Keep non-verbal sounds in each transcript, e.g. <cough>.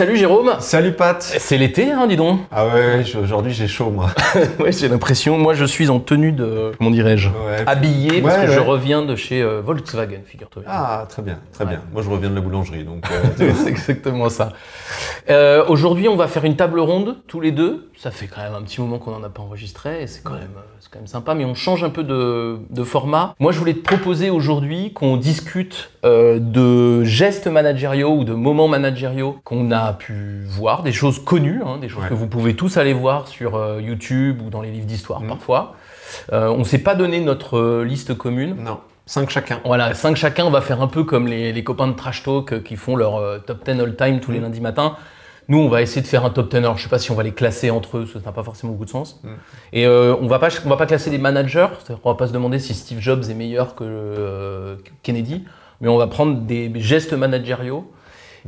Salut Jérôme Salut Pat C'est l'été, hein, dis donc Ah ouais, ouais, aujourd'hui j'ai chaud moi. <laughs> Ouais, j'ai l'impression. Moi, je suis en tenue de. Comment dirais-je Ouais. Habillé, parce que je reviens de chez euh, Volkswagen, figure-toi. Ah, très bien, très bien. Moi je reviens de la boulangerie, donc... euh, <laughs> C'est exactement ça. Euh, Aujourd'hui, on va faire une table ronde, tous les deux. Ça fait quand même un petit moment qu'on n'en a pas enregistré, et c'est quand, même, euh, quand même sympa, mais on change un peu de, de format. Moi, je voulais te proposer aujourd'hui qu'on discute euh, de gestes managériaux ou de moments managériaux qu'on a pu voir, des choses connues, hein, des choses Ouais. que vous pouvez tous aller voir sur euh, YouTube ou dans les livres d'histoire Mhm. parfois. On ne s'est pas donné notre liste commune. non, 5 chacun. Voilà, 5 chacun, on va faire un peu comme les, les copains de Trash Talk qui font leur euh, top 10 all time tous les Mm. lundis matins. Nous, on va essayer de faire un top 10. Alors, je sais pas si on va les classer entre eux, ça n'a pas forcément beaucoup de sens. Mm. Et euh, on va pas, on va pas classer des managers. Qu'on va pas se demander si Steve Jobs est meilleur que euh, Kennedy, mais on va prendre des gestes managériaux.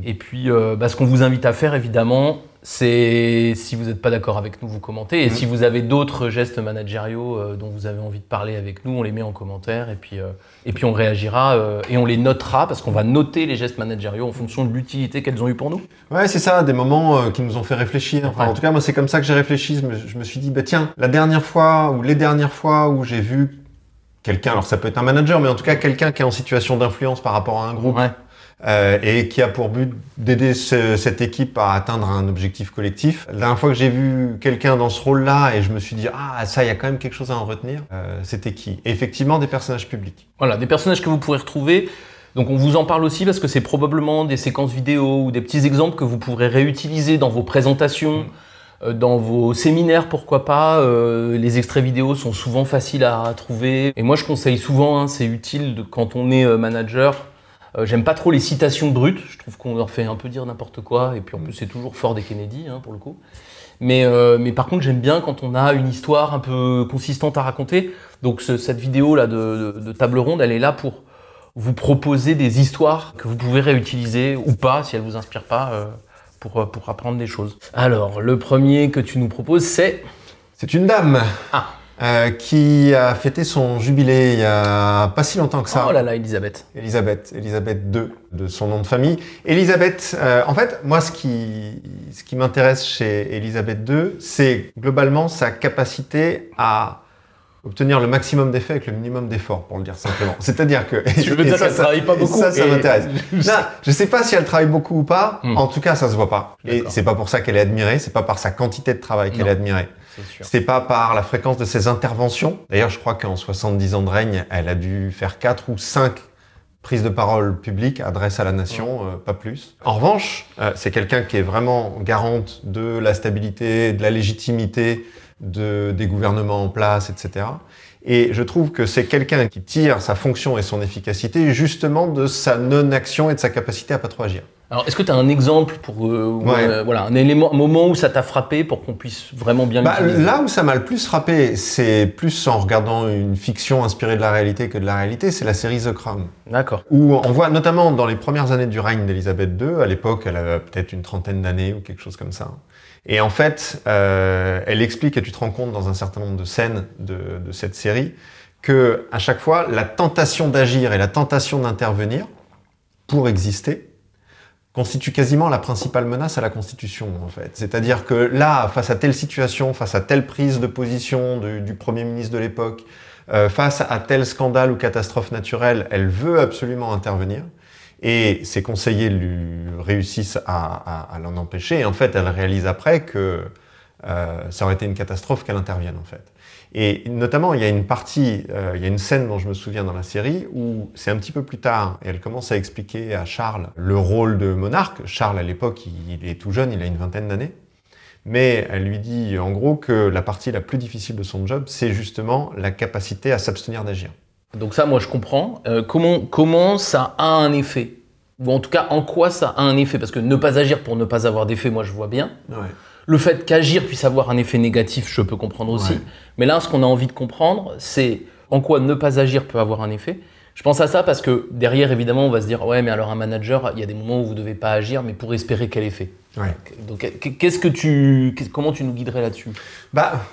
Et puis, euh, bah, ce qu'on vous invite à faire, évidemment, c'est si vous n'êtes pas d'accord avec nous, vous commentez. Et Mm. si vous avez d'autres gestes managériaux euh, dont vous avez envie de parler avec nous, on les met en commentaire. Et puis, euh, et puis on réagira euh, et on les notera parce qu'on va noter les gestes managériaux en fonction de l'utilité qu'elles ont eu pour nous. Ouais, c'est ça, des moments qui nous ont fait réfléchir. Enfin, Ouais. En tout cas, moi c'est comme ça que j'ai réfléchi. Je me, je me suis dit, bah tiens, la dernière fois ou les dernières fois où j'ai vu quelqu'un, alors ça peut être un manager, mais en tout cas quelqu'un qui est en situation d'influence par rapport à un groupe, Ouais. Euh, et qui a pour but d'aider ce- cette équipe à atteindre un objectif collectif. La dernière fois que j'ai vu quelqu'un dans ce rôle-là et je me suis dit ah ça il y a quand même quelque chose à en retenir, euh, c'était qui? Et Effectivement des personnages publics. Voilà, des personnages que vous pourrez retrouver. Donc on vous en parle aussi parce que c'est probablement des séquences vidéo ou des petits exemples que vous pourrez réutiliser dans vos présentations, euh, dans vos séminaires, pourquoi pas. Euh, les extraits vidéo sont souvent faciles à trouver. Et moi je conseille souvent, hein, c'est utile de- quand on est manager. Euh, J'aime pas trop les citations brutes, je trouve qu'on leur fait un peu dire n'importe quoi, et puis en plus c'est toujours fort des Kennedy hein, pour le coup. Mais, euh, mais par contre j'aime bien quand on a une histoire un peu consistante à raconter. Donc ce- cette vidéo là de, de- de table ronde, elle est là pour vous proposer des histoires que vous pouvez réutiliser ou pas si elles vous inspirent pas euh, pour, pour apprendre des choses. Alors le premier que tu nous proposes c'est C'est une dame Ah. Euh, qui a fêté son jubilé il y a pas si longtemps que ça. oh là là Elisabeth. Elisabeth, Elisabeth II, de son nom de famille. Elisabeth, euh, en fait, moi, ce qui, ce qui m'intéresse chez Elisabeth II, c'est globalement sa capacité à obtenir le maximum d'effets avec le minimum d'efforts, pour le dire simplement. <laughs> C'est-à-dire que... Tu veux dire qu'elle travaille pas et beaucoup Ça, ça et- m'intéresse. Non, je sais pas si elle travaille beaucoup ou pas. Hmm. En tout cas, ça se voit pas. Et c'est pas pour ça qu'elle est admirée. C'est pas par sa quantité de travail qu'elle est admirée. C'est pas par la fréquence de ses interventions. D'ailleurs, je crois qu'en 70 ans de règne, elle a dû faire quatre ou cinq prises de parole publiques, adresse à la nation, euh, pas plus. En revanche, euh, c'est quelqu'un qui est vraiment garante de la stabilité, de la légitimité de, des gouvernements en place, etc. Et je trouve que c'est quelqu'un qui tire sa fonction et son efficacité justement de sa non-action et de sa capacité à pas trop agir. Alors est-ce que tu as un exemple pour euh, Ouais. un- voilà un élément un moment où ça t'a frappé pour qu'on puisse vraiment bien Bah, là où ça m'a le plus frappé, c'est plus en regardant une fiction inspirée de la réalité que de la réalité, c'est la série The Crown. D'accord. Où on voit notamment dans les premières années du règne d'Elisabeth II, à l'époque elle avait peut-être une trentaine d'années ou quelque chose comme ça. Et en fait, euh, elle explique, et tu te rends compte dans un certain nombre de scènes de, de cette série, que à chaque fois, la tentation d'agir et la tentation d'intervenir pour exister constitue quasiment la principale menace à la Constitution, en fait. C'est-à-dire que là, face à telle situation, face à telle prise de position du, Premier ministre de l'époque, euh, face à tel scandale ou catastrophe naturelle, elle veut absolument intervenir. Et ses conseillers lui réussissent à l'en empêcher. Et en fait, elle réalise après que euh, ça aurait été une catastrophe qu'elle intervienne, en fait. Et notamment, il y a une partie, euh, il y a une scène dont je me souviens dans la série où c'est un petit peu plus tard et elle commence à expliquer à Charles le rôle de monarque. Charles, à l'époque, il, il est tout jeune, il a une vingtaine d'années. Mais elle lui dit en gros que la partie la plus difficile de son job, c'est justement la capacité à s'abstenir d'agir. Donc ça moi je comprends. Euh, comment comment ça a un effet? Ou en tout cas en quoi ça a un effet? Parce que ne pas agir pour ne pas avoir d'effet moi je vois bien. Ouais. Le fait qu'agir puisse avoir un effet négatif, je peux comprendre aussi. Ouais. Mais là, ce qu'on a envie de comprendre, c'est en quoi ne pas agir peut avoir un effet. Je pense à ça parce que derrière, évidemment, on va se dire ouais, mais alors un manager, il y a des moments où vous devez pas agir, mais pour espérer quel effet. Ouais. Donc, qu'est-ce que tu, comment tu nous guiderais là-dessus? Bah,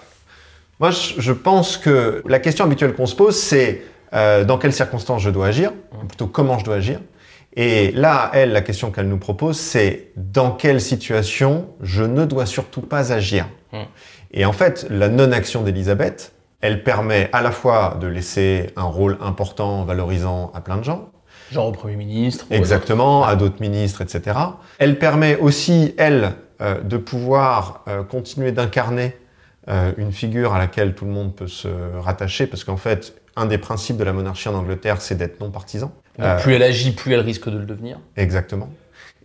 moi, je je pense que la question habituelle qu'on se pose, c'est euh, dans quelles circonstances je dois agir, ou plutôt comment je dois agir. Et là, elle, la question qu'elle nous propose, c'est dans quelle situation je ne dois surtout pas agir. Hmm. Et en fait, la non-action d'Elisabeth, elle permet à la fois de laisser un rôle important, valorisant à plein de gens, Genre au Premier ministre. exactement, à d'autres ministres, etc. Elle permet aussi, elle, euh, de pouvoir euh, continuer d'incarner euh, une figure à laquelle tout le monde peut se rattacher, parce qu'en fait, un des principes de la monarchie en Angleterre, c'est d'être non partisan. Donc, plus elle agit, plus elle risque de le devenir. Exactement.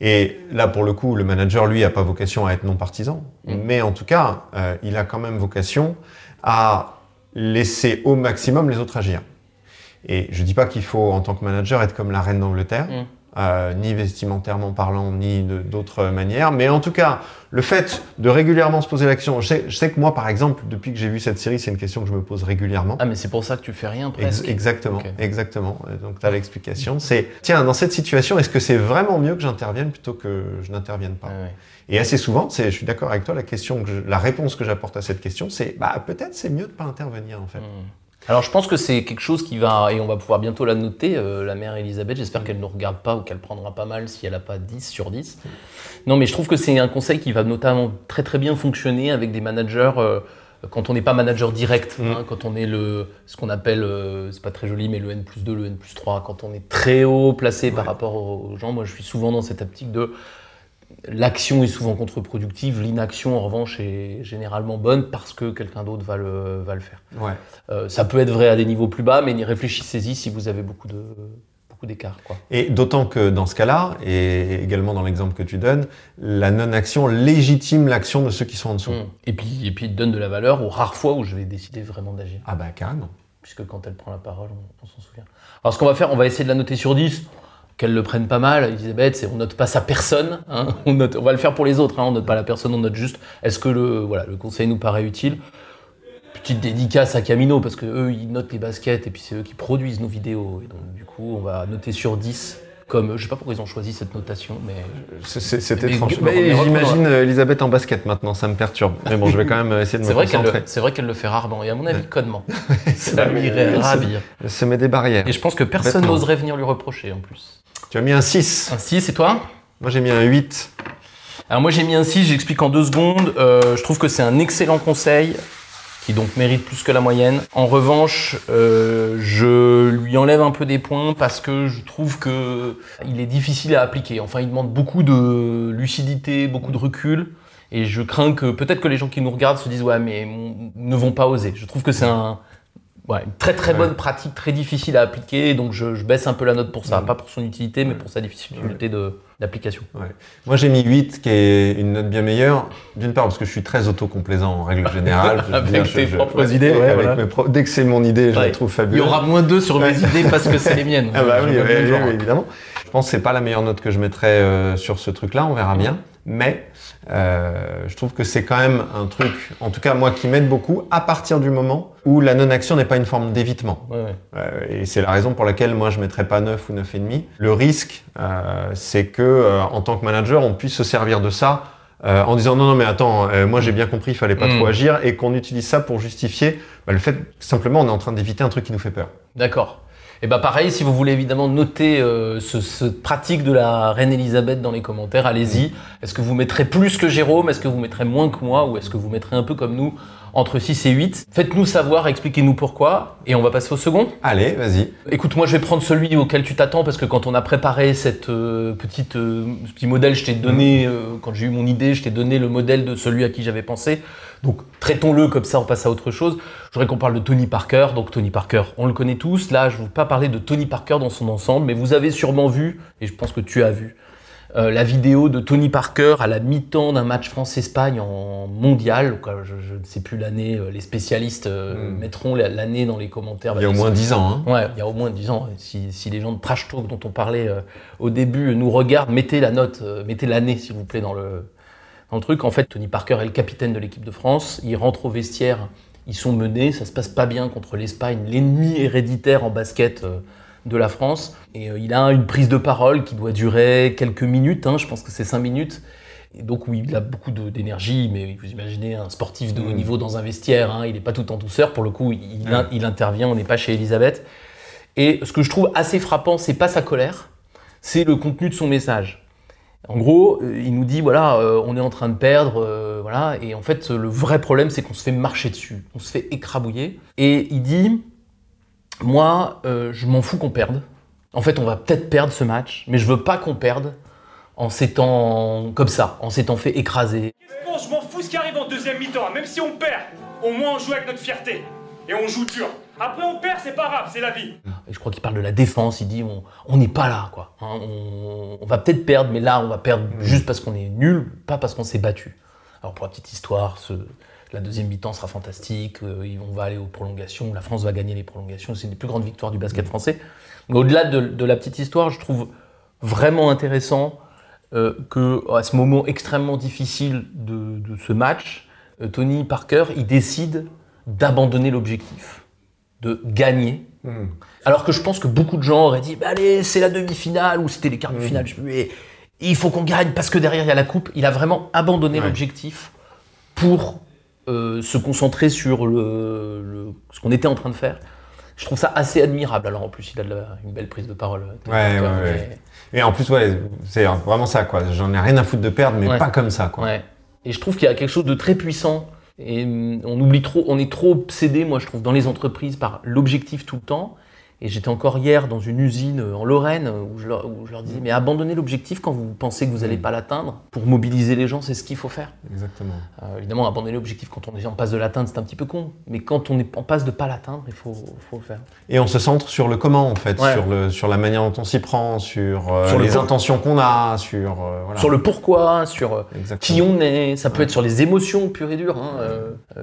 Et là, pour le coup, le manager, lui, a pas vocation à être non partisan, Mm. mais en tout cas, euh, il a quand même vocation à laisser au maximum les autres agir. Et je dis pas qu'il faut, en tant que manager, être comme la reine d'Angleterre, Mm. Euh, ni vestimentairement parlant, ni d'autres manières, mais en tout cas, le fait de régulièrement se poser l'action. Je je sais que moi, par exemple, depuis que j'ai vu cette série, c'est une question que je me pose régulièrement. Ah, mais c'est pour ça que tu fais rien Ex- presque. exactement, exactement. Et Donc tu as l'explication. C'est tiens, dans cette situation, est-ce que c'est vraiment mieux que j'intervienne plutôt que je n'intervienne pas ouais. Et assez souvent, c'est, je suis d'accord avec toi, la question, que je- la réponse que j'apporte à cette question, c'est bah peut-être c'est mieux de pas intervenir en fait. Hmm. Alors je pense que c'est quelque chose qui va, et on va pouvoir bientôt la noter, euh, la mère Elisabeth, j'espère qu'elle ne nous regarde pas ou qu'elle prendra pas mal si elle n'a pas 10 sur 10. Non mais je trouve que c'est un conseil qui va notamment très très bien fonctionner avec des managers euh, quand on n'est pas manager direct, Mm. hein, quand on est le, ce qu'on appelle, euh, c'est pas très joli, mais le N plus 2, le N plus 3, quand on est très haut placé par rapport aux gens, moi je suis souvent dans cette optique de l'action est souvent contre-productive, l'inaction en revanche est généralement bonne parce que quelqu'un d'autre va le, va le faire. Ouais. Euh, ça peut être vrai à des niveaux plus bas, mais réfléchissez-y si vous avez beaucoup de beaucoup d'écart. Et d'autant que dans ce cas-là, et également dans l'exemple que tu donnes, la non-action légitime l'action de ceux qui sont en dessous. Mm. Et puis et puis donne de la valeur aux rares fois où je vais décider vraiment d'agir, Ah bah carrément. puisque quand elle prend la parole, on, on s'en souvient. Alors ce qu'on va faire, on va essayer de la noter sur 10. Qu'elle le prenne pas mal, Elisabeth, c'est on note pas sa personne, hein, <laughs> on va le faire pour les autres, hein, on note pas la personne, on note juste est-ce que le, voilà, le conseil nous paraît utile? Petite dédicace à Camino, parce que eux ils notent les baskets et puis c'est eux qui produisent nos vidéos. Et donc du coup on va noter sur 10, comme je sais pas pourquoi ils ont choisi cette notation, mais C'est- étrange. J'imagine Elisabeth en basket maintenant, ça me perturbe. Mais bon, je vais quand même essayer de me vrai concentrer. c'est vrai qu'elle le fait rarement, et à mon avis connement. <laughs> Ça lui irait ravir. Elle se met des barrières. Et je pense que personne n'oserait venir lui reprocher en plus. Tu as mis un 6. Un 6 et toi? Moi j'ai mis un 8. Alors moi j'ai mis un 6, j'explique en deux secondes. Euh, je trouve que c'est un excellent conseil qui donc mérite plus que la moyenne. En revanche, euh, je lui enlève un peu des points parce que je trouve que il est difficile à appliquer. Enfin, il demande beaucoup de lucidité, beaucoup de recul. Et je crains que peut-être que les gens qui nous regardent se disent ouais mais ne vont pas oser. Je trouve que c'est un ouais, une très très Ouais. bonne pratique, très difficile à appliquer. Donc je, je baisse un peu la note pour ça, Mm. pas pour son utilité, mais pour sa difficulté d'application. Moi j'ai mis 8, qui est une note bien meilleure. D'une part parce que je suis très autocomplaisant en règle générale. Avec dire, tes je- propres idées, ouais, avec voilà. mes pro- Dès que c'est mon idée, je la trouve Il y fabuleuse. aura moins 2 sur mes idées parce que c'est les miennes. <laughs> Ah bah Je oui, oui, oui, évidemment. Je pense que c'est pas la meilleure note que je mettrais euh, sur ce truc-là, on verra bien. Mais euh, je trouve que c'est quand même un truc, en tout cas moi, qui m'aide beaucoup à partir du moment où la non-action n'est pas une forme d'évitement. Ouais, ouais. Euh, et c'est la raison pour laquelle moi je mettrais pas 9 ou 9,5. Le risque, euh, c'est que euh, en tant que manager, on puisse se servir de ça euh, en disant non non mais attends, euh, moi j'ai bien compris, il fallait pas Mm. trop agir, et qu'on utilise ça pour justifier bah, le fait que simplement on est en train d'éviter un truc qui nous fait peur. D'accord. Et bah pareil, si vous voulez évidemment noter euh, ce, ce pratique de la reine Elisabeth dans les commentaires, allez-y. Est-ce que vous mettrez plus que Jérôme? Est-ce que vous mettrez moins que moi? Ou est-ce que vous mettrez un peu comme nous, entre 6 et 8 Faites-nous savoir, expliquez-nous pourquoi. Et on va passer au second. Allez, vas-y. Écoute, moi je vais prendre celui auquel tu t'attends parce que quand on a préparé cette euh, petite euh, ce petit modèle, je t'ai donné euh, quand j'ai eu mon idée, je t'ai donné le modèle de celui à qui j'avais pensé. Donc traitons-le comme ça, on passe à autre chose. Je voudrais qu'on parle de Tony Parker. Donc Tony Parker, on le connaît tous. Là, je ne veux pas parler de Tony Parker dans son ensemble, mais vous avez sûrement vu, et je pense que tu as vu, euh, la vidéo de Tony Parker à la mi-temps d'un match France-Espagne en mondial. Euh, je, je ne sais plus l'année, euh, les spécialistes euh, Mm. mettront la- l'année dans les commentaires. Il y a au moins 10 ans. Hein. Ouais, il y a au moins 10 ans. Si, si les gens de Trash Talk dont on parlait euh, au début nous regardent, mettez la note, mettez l'année s'il vous plaît dans le, dans le truc. En fait, Tony Parker est le capitaine de l'équipe de France. Il rentre au vestiaire, ils sont menés, ça se passe pas bien contre l'Espagne, l'ennemi héréditaire en basket euh, de la France. Et euh, il a une prise de parole qui doit durer quelques minutes, hein, je pense que c'est 5 minutes. Et donc oui, il a beaucoup d'énergie, mais vous imaginez un sportif de haut Mm. niveau dans un vestiaire, hein, il n'est pas tout en douceur. Pour le coup, il, Ouais. il intervient, on n'est pas chez Elisabeth. Et ce que je trouve assez frappant, c'est pas sa colère, c'est le contenu de son message. En gros, euh, il nous dit voilà, euh, on est en train de perdre, euh, voilà, et en fait, le vrai problème, c'est qu'on se fait marcher dessus, on se fait écrabouiller. Et il dit moi, je m'en fous qu'on perde. En fait, on va peut-être perdre ce match, mais je veux pas qu'on perde en s'étant comme ça, en s'étant fait écraser. je m'en fous ce qui arrive en deuxième mi-temps, même si on perd, au moins on joue avec notre fierté et on joue dur. Après, on perd, c'est pas grave, c'est la vie. Et je crois qu'il parle de la défense. Il dit on n'est pas là, quoi. Hein. on, va peut-être perdre, mais là, on va perdre juste parce qu'on est nul, pas parce qu'on s'est battu. Alors, pour la petite histoire, ce, la deuxième mi-temps sera fantastique. Euh, on va aller aux prolongations. La France va gagner les prolongations. C'est une des plus grandes victoires du basket français. Mais au-delà de, la petite histoire, je trouve vraiment intéressant euh, que, à ce moment extrêmement difficile de, ce match, euh, Tony Parker, il décide d'abandonner l'objectif de gagner. Hmm. Alors que je pense que beaucoup de gens auraient dit bah, allez, c'est la demi-finale ou c'était les quarts de hmm. finale, je sais il faut qu'on gagne parce que derrière il y a la coupe. Il a vraiment abandonné l'objectif pour euh, se concentrer sur le, ce qu'on était en train de faire. Je trouve ça assez admirable. Alors en plus, il a une belle prise de parole. Ouais, ouais, ouais. Et en plus, ouais, c'est vraiment ça, quoi. J'en ai rien à foutre de perdre, mais pas comme ça, quoi. Et je trouve qu'il y a quelque chose de très puissant et hum, on oublie trop, on est trop obsédé, moi je trouve, dans les entreprises par l'objectif tout le temps. Et j'étais encore hier dans une usine euh, en Lorraine euh, où je leur, où je leur disais, mais abandonnez l'objectif quand vous pensez que vous n'allez mm. pas l'atteindre. Pour mobiliser les gens, c'est ce qu'il faut faire. Exactement. Euh, évidemment, abandonner l'objectif quand on est en passe de l'atteindre, c'est un petit peu con. Mais quand on est en passe de pas l'atteindre, il faut, faut, le faire. Et on se centre sur le comment, en fait, sur, le, sur la manière dont on s'y prend, sur, sur les intentions qu'on a, sur... Voilà. Sur le pourquoi, sur qui on est. Ça peut être sur les émotions pures et dures. Hein.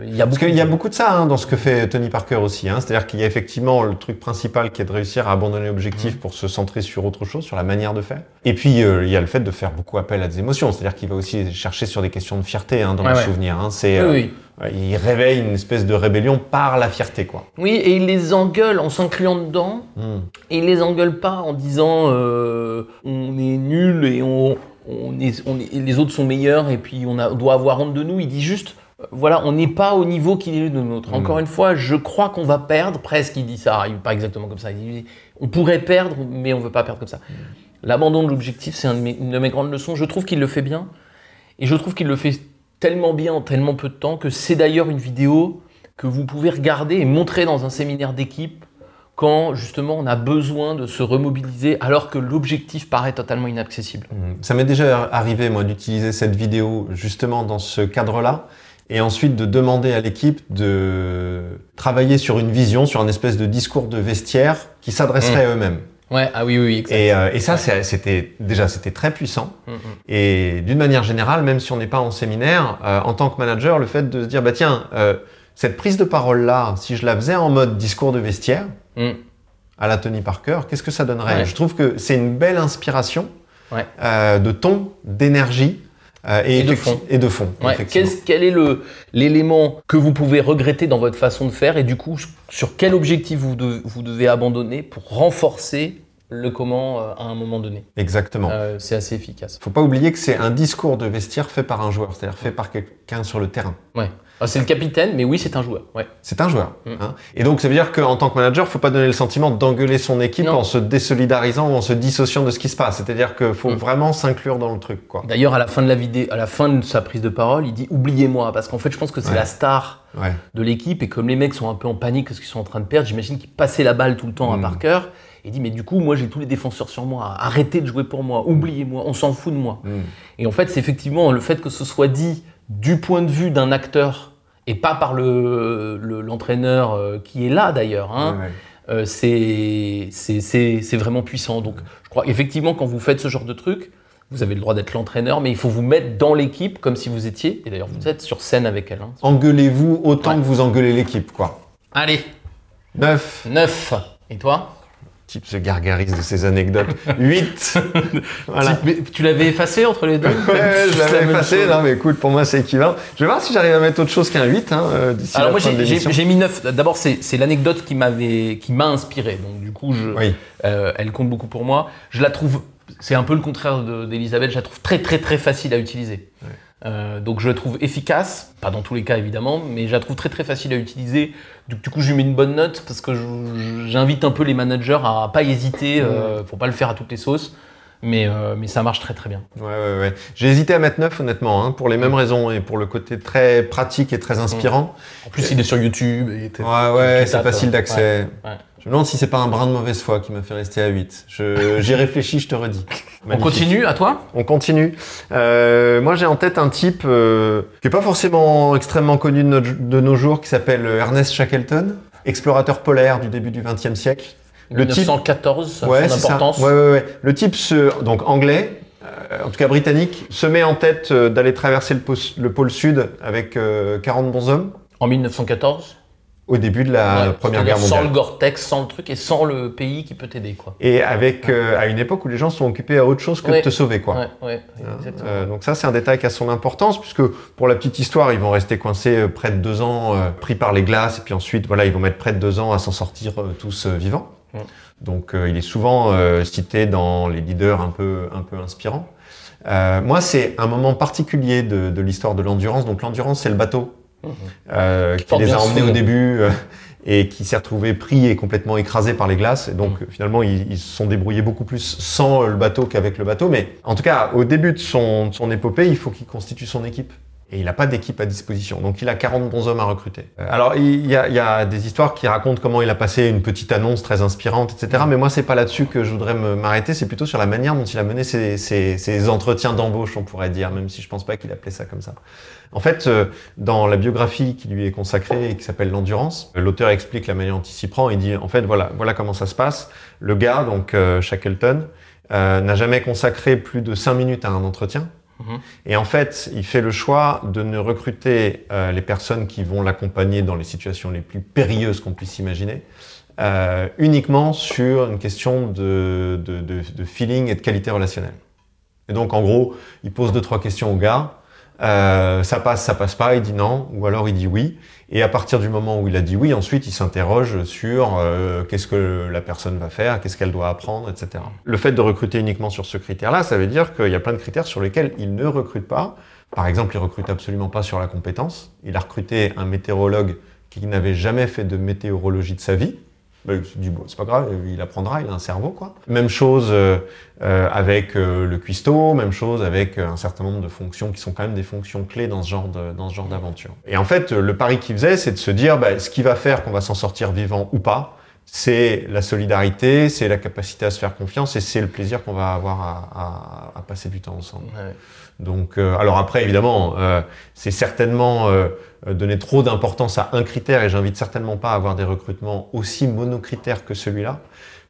il y a Parce qu'il y a beaucoup de ça hein, dans ce que fait Tony Parker aussi. Hein. C'est-à-dire qu'il y a effectivement le truc principal qui est de réussir à abandonner l'objectif pour se centrer sur autre chose, sur la manière de faire. Et puis, euh, il y a le fait de faire beaucoup appel à des émotions. C'est-à-dire qu'il va aussi chercher sur des questions de fierté hein, dans le souvenir. Hein. C'est, euh, il réveille une espèce de rébellion par la fierté, quoi. Oui, et il les engueule en s'incluant dedans. Hmm. Et il les engueule pas en disant euh, on est nul et on, on, est, on est, les autres sont meilleurs et puis on, a, on doit avoir honte de nous. Il dit juste voilà, on n'est pas au niveau qu'il est de nôtre. Encore mm. une fois, je crois qu'on va perdre, presque il dit ça, il pas exactement comme ça, il dit on pourrait perdre, mais on ne veut pas perdre comme ça. Mm. L'abandon de l'objectif, c'est une de mes grandes leçons. Je trouve qu'il le fait bien, et je trouve qu'il le fait tellement bien en tellement peu de temps que c'est d'ailleurs une vidéo que vous pouvez regarder et montrer dans un séminaire d'équipe quand justement on a besoin de se remobiliser alors que l'objectif paraît totalement inaccessible. Mm. Ça m'est déjà arrivé moi d'utiliser cette vidéo justement dans ce cadre-là et ensuite de demander à l'équipe de travailler sur une vision, sur un espèce de discours de vestiaire qui s'adresserait à mmh. eux-mêmes. Ouais, ah oui, oui, Et, euh, et ça, c'était déjà c'était très puissant. Mmh, mmh. Et d'une manière générale, même si on n'est pas en séminaire, euh, en tant que manager, le fait de se dire, bah tiens, euh, cette prise de parole là, si je la faisais en mode discours de vestiaire, à la Tony Parker, qu'est-ce que ça donnerait? Je trouve que c'est une belle inspiration de ton, d'énergie euh, et, de fond. Et de fond. quel est l'élément que vous pouvez regretter dans votre façon de faire et du coup, sur quel objectif vous, vous devez abandonner pour renforcer le comment euh, à un moment donné? Exactement. Euh, c'est assez efficace. Faut pas oublier que c'est un discours de vestiaire fait par un joueur, c'est-à-dire fait par quelqu'un sur le terrain. Ouais. Ah, c'est le capitaine, mais oui, c'est un joueur. Ouais. C'est un joueur. Mm. Hein. Et donc, ça veut dire qu'en tant que manager, faut pas donner le sentiment d'engueuler son équipe en se désolidarisant ou en se dissociant de ce qui se passe. C'est-à-dire qu'il faut mm. vraiment s'inclure dans le truc. Quoi. D'ailleurs, à la fin de la vidéo, à la fin de sa prise de parole, il dit oubliez-moi, parce qu'en fait, je pense que c'est la star de l'équipe et comme les mecs sont un peu en panique parce qu'ils sont en train de perdre, j'imagine qu'ils passaient la balle tout le temps à mm. Parker. Et il dit mais du coup moi j'ai tous les défenseurs sur moi, arrêtez de jouer pour moi, oubliez-moi, on s'en fout de moi. Et en fait c'est effectivement le fait que ce soit dit du point de vue d'un acteur et pas par l'entraîneur le, euh, qui est là d'ailleurs. Hein. Euh, c'est vraiment puissant. Donc je crois effectivement quand vous faites ce genre de truc, vous avez le droit d'être l'entraîneur, mais il faut vous mettre dans l'équipe comme si vous étiez, et d'ailleurs vous êtes sur scène avec elle. Hein. Engueulez-vous autant que vous engueulez l'équipe, quoi. Allez 9 9 Et toi? Type se gargarise de ses anecdotes. 8 <laughs> voilà. Tu l'avais effacé entre les deux Je l'avais effacé, non mais écoute, pour moi c'est équivalent. Je vais voir si j'arrive à mettre autre chose qu'un 8 hein, euh, d'ici Alors moi j'ai mis 9. D'abord c'est l'anecdote qui m'a inspiré, donc du coup je, euh, elle compte beaucoup pour moi. Je la trouve, c'est un peu le contraire d'Elisabeth, je la trouve très très très facile à utiliser. Euh, donc je la trouve efficace, pas dans tous les cas évidemment, mais je la trouve très très facile à utiliser. Du, coup, je lui mets une bonne note parce que j'invite un peu les managers à pas hésiter. ne mmh. faut pas le faire à toutes les sauces. Mais, euh, mais ça marche très très bien. Ouais, ouais, ouais. J'ai hésité à mettre 9 honnêtement, hein, pour les mêmes raisons et pour le côté très pratique et très inspirant. En plus, il est sur YouTube. Et Ouais, ouais, c'est facile euh, d'accès. ouais, ouais. Je me demande si c'est pas un brin de mauvaise foi qui m'a fait rester à 8. Je- J'y réfléchis, je te redis. <laughs> On continue, à toi? On continue. Euh, moi, j'ai en tête un type euh, qui est pas forcément extrêmement connu de, notre- de nos jours, qui s'appelle Ernest Shackleton, explorateur polaire du début du XXe siècle. Le type- 1914, ça a ouais, son c'est ça. importance. Ouais, ouais, ouais. Le type, se, donc anglais, euh, en tout cas britannique, se met en tête d'aller traverser le, pôle- le pôle sud avec euh, 40 bons hommes En 1914 au début de la Ouais, Première Guerre mondiale. Sans le Gore-Tex, sans le truc et sans le pays qui peut t'aider, quoi. Et avec euh, à une époque où les gens sont occupés à autre chose que Ouais. de te sauver, quoi. Ouais, Hein, exactement. euh, donc ça, c'est un détail qui a son importance, puisque pour la petite histoire, ils vont rester coincés euh, près de deux ans, euh, pris par les glaces, et puis ensuite, voilà, ils vont mettre près de deux ans à s'en sortir tous vivants. Donc, il est souvent cité dans les leaders un peu, un peu inspirants. Moi, c'est un moment particulier de, l'histoire de l'endurance. Donc, l'endurance, c'est le bateau. Euh, qui les a emmenés au début euh, et qui s'est retrouvé pris et complètement écrasé par les glaces. Et donc, Mhm. finalement, ils, ils se sont débrouillés beaucoup plus sans le bateau qu'avec le bateau. Mais en tout cas, au début de son, de son épopée, il faut qu'il constitue son équipe. Et il n'a pas d'équipe à disposition. Donc, il a 40 bons hommes à recruter. Euh, alors, il y, a, il y a des histoires qui racontent comment il a passé une petite annonce très inspirante, etc. Mais moi, c'est pas là-dessus que je voudrais m'arrêter. C'est plutôt sur la manière dont il a mené ses, ses- ses entretiens d'embauche, on pourrait dire, même si je pense pas qu'il appelait ça comme ça. En fait, euh, dans la biographie qui lui est consacrée et qui s'appelle L'endurance, euh, l'auteur explique la manière dont il s'y prend. Il dit, en fait, voilà, voilà comment ça se passe. Le gars, donc euh, Shackleton, euh, n'a jamais consacré plus de 5 minutes à un entretien. Mhm. Et en fait, il fait le choix de ne recruter euh, les personnes qui vont l'accompagner dans les situations les plus périlleuses qu'on puisse imaginer, euh, uniquement sur une question de, de, de, de feeling et de qualité relationnelle. Et donc, en gros, il pose deux, trois questions au gars. Euh, ça passe, ça passe pas, il dit non, ou alors il dit oui. Et à partir du moment où il a dit oui, ensuite il s'interroge sur euh, qu'est-ce que la personne va faire, qu'est-ce qu'elle doit apprendre, etc. Le fait de recruter uniquement sur ce critère-là, ça veut dire qu'il y a plein de critères sur lesquels il ne recrute pas. Par exemple, il recrute absolument pas sur la compétence. Il a recruté un météorologue qui n'avait jamais fait de météorologie de sa vie. Se dit, bon, c'est pas grave, il apprendra, il a un cerveau, quoi. Même chose euh, euh, avec euh, le cuistot, même chose avec euh, un certain nombre de fonctions qui sont quand même des fonctions clés dans ce genre de, dans ce genre d'aventure. Et en fait, le pari qu'il faisait, c'est de se dire, bah, ce qui va faire qu'on va s'en sortir vivant ou pas, c'est la solidarité, c'est la capacité à se faire confiance et c'est le plaisir qu'on va avoir à, à- à passer du temps ensemble. Ouais. Donc, euh, alors après, évidemment, euh, c'est certainement euh, euh, donner trop d'importance à un critère et j'invite certainement pas à avoir des recrutements aussi monocritères que celui-là.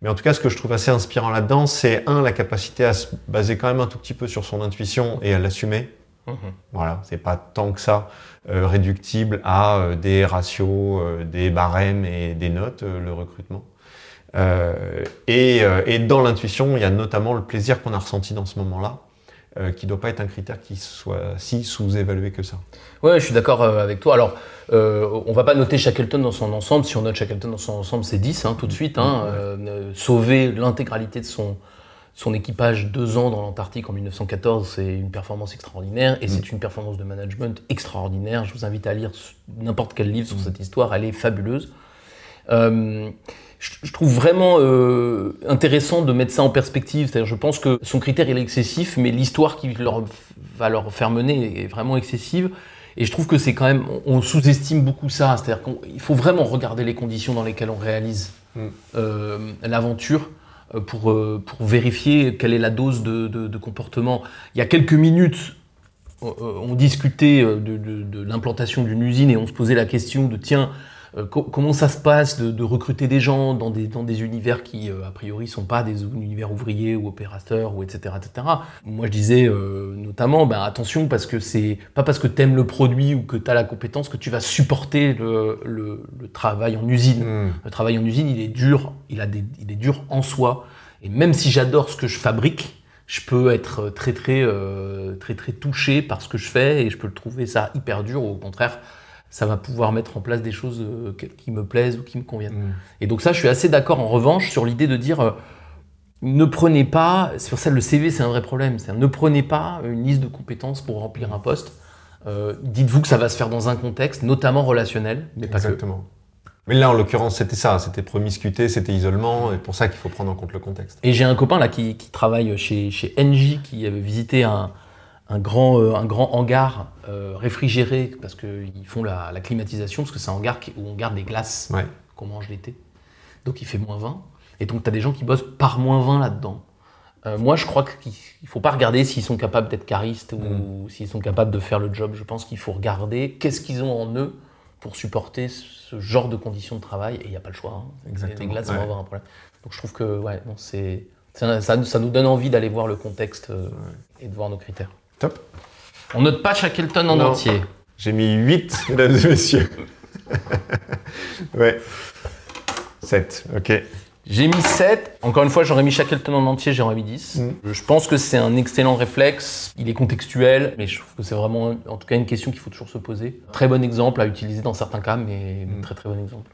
Mais en tout cas, ce que je trouve assez inspirant là-dedans, c'est un, la capacité à se baser quand même un tout petit peu sur son intuition et à l'assumer. Mhm. Voilà, c'est pas tant que ça euh, réductible à euh, des ratios, euh, des barèmes et des notes, euh, le recrutement. Euh, et, euh, et dans l'intuition, il y a notamment le plaisir qu'on a ressenti dans ce moment-là, euh, qui doit pas être un critère qui soit si sous-évalué que ça. Ouais, je suis d'accord euh, avec toi. Alors, euh, on va pas noter Shackleton dans son ensemble. Si on note Shackleton dans son ensemble, c'est 10 hein, tout de suite. Hein, Euh, sauver l'intégralité de son, son équipage deux ans dans l'Antarctique en 1914, c'est une performance extraordinaire et c'est une performance de management extraordinaire. Je vous invite à lire n'importe quel livre sur cette histoire, elle est fabuleuse. Euh, je, trouve vraiment euh, intéressant de mettre ça en perspective. C'est-à-dire, je pense que son critère il est excessif, mais l'histoire qui leur, va leur faire mener est vraiment excessive. Et je trouve que c'est quand même, on, sous-estime beaucoup ça. C'est-à-dire qu'il faut vraiment regarder les conditions dans lesquelles on réalise Mm. euh, l'aventure euh, pour, pour vérifier quelle est la dose de, de- de comportement. Il y a quelques minutes, on discutait de, de- de l'implantation d'une usine et on se posait la question de tiens, co- comment ça se passe de, de recruter des gens dans des, dans des univers qui, euh, a priori, sont pas des univers ouvriers ou opérateurs, ou etc. etc. Moi, je disais euh, notamment, ben, attention, parce que c'est pas parce que tu aimes le produit ou que tu as la compétence que tu vas supporter le, le- le travail en usine. Hmm. Le travail en usine, il est dur, il, a des, il est dur en soi. Et même si j'adore ce que je fabrique, je peux être très très, euh, très très touché par ce que je fais et je peux le trouver ça hyper dur ou au contraire, ça va pouvoir mettre en place des choses euh, qui me plaisent ou qui me conviennent. Hmm. Et donc ça, je suis assez d'accord en revanche sur l'idée de dire euh, ne prenez pas, c'est pour ça que le CV c'est un vrai problème, c'est ne prenez pas une liste de compétences pour remplir un poste. Euh, Dites-vous que ça va se faire dans un contexte, notamment relationnel, mais pas que. Exactement. Mais là, en l'occurrence, c'était ça, c'était promiscuité, c'était isolement, et pour ça qu'il faut prendre en compte le contexte. Et j'ai un copain là qui, qui travaille chez, chez NJ qui avait visité un, un grand, euh, un grand hangar euh, réfrigéré parce qu'ils font la, la climatisation, parce que c'est un hangar où on garde des glaces Ouais. qu'on mange l'été. Donc il fait moins 20. Et donc tu as des gens qui bossent par moins 20 là-dedans. Euh, moi, je crois qu'il ne faut pas regarder s'ils sont capables d'être caristes ou s'ils sont capables de faire le job. Je pense qu'il faut regarder qu'est-ce qu'ils ont en eux pour supporter ce genre de conditions de travail. Et il n'y a pas le choix. hein. Exactement, Les glaces ouais. vont avoir un problème. Donc je trouve que ouais, non, c'est, ça, ça- nous donne envie d'aller voir le contexte et de voir nos critères. Top. On note pas Shackleton en Non. entier. J'ai mis 8, <laughs> mesdames et messieurs. ouais. 7, ok. J'ai mis 7. Encore une fois, j'aurais mis Shackleton en entier, j'aurais mis 10. Mm. Je pense que c'est un excellent réflexe. Il est contextuel, mais je trouve que c'est vraiment, en tout cas, une question qu'il faut toujours se poser. Très bon exemple à utiliser dans certains cas, mais Mm. très très bon exemple.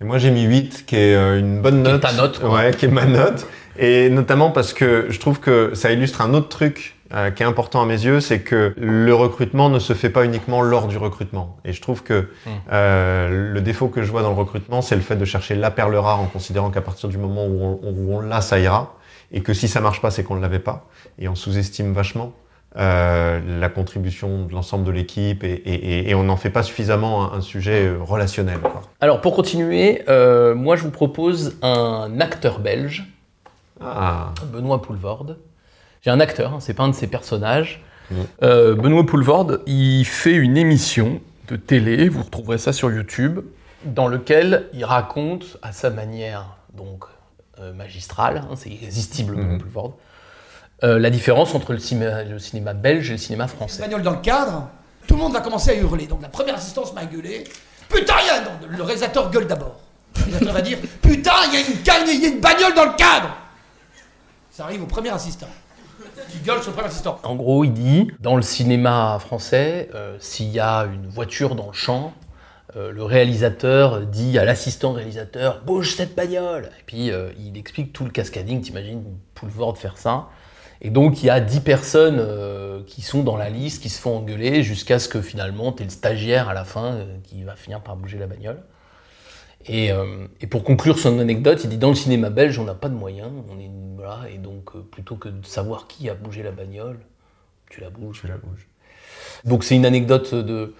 Et moi j'ai mis 8, qui est euh, une bonne Qui est note. ta note, quoi. Ouais, qui est ma note. Et notamment parce que je trouve que ça illustre un autre truc euh, qui est important à mes yeux, c'est que le recrutement ne se fait pas uniquement lors du recrutement. Et je trouve que Mm. euh, le défaut que je vois dans le recrutement, c'est le fait de chercher la perle rare en considérant qu'à partir du moment où on, où on l'a, ça ira. Et que si ça marche pas, c'est qu'on ne l'avait pas. Et on sous-estime vachement euh, la contribution de l'ensemble de l'équipe et, et- et- et on n'en fait pas suffisamment un, un sujet euh, relationnel. Quoi. Alors, pour continuer, moi, je vous propose un acteur belge, Ah, Benoît Poulvorde. J'ai un acteur, hein, c'est pas un de ses personnages. Mm. Euh, Benoît Poulvorde, il fait une émission de télé, vous retrouverez ça sur YouTube, dans lequel il raconte à sa manière donc euh, magistrale, hein, c'est irrésistible Benoît Mhm. Poulvorde, euh, la différence entre le cinéma, le cinéma belge et le cinéma français. bagnole dans le cadre, tout le monde va commencer à hurler. Donc la première assistance m'a gueulé. Putain, il y a... non, le réalisateur gueule d'abord. Le réalisateur va dire <laughs> Putain, il y, a une ca- il y a une bagnole dans le cadre Ça arrive au premier assistant. En gros, il dit, dans le cinéma français, euh, s'il y a une voiture dans le champ, euh, le réalisateur dit à l'assistant réalisateur bouge cette bagnole. Et puis euh, il explique tout le cascading. T'imagines Poulvord faire ça. Et donc il y a 10 personnes qui sont dans la liste, qui se font engueuler jusqu'à ce que finalement tu le stagiaire à la fin qui va finir par bouger la bagnole. Et, euh, et pour conclure son anecdote, il dit dans le cinéma belge, on n'a pas de moyens, on est voilà, et donc euh, plutôt que de savoir qui a bougé la bagnole, tu la bouges. tu la bouges. Donc c'est une anecdote de,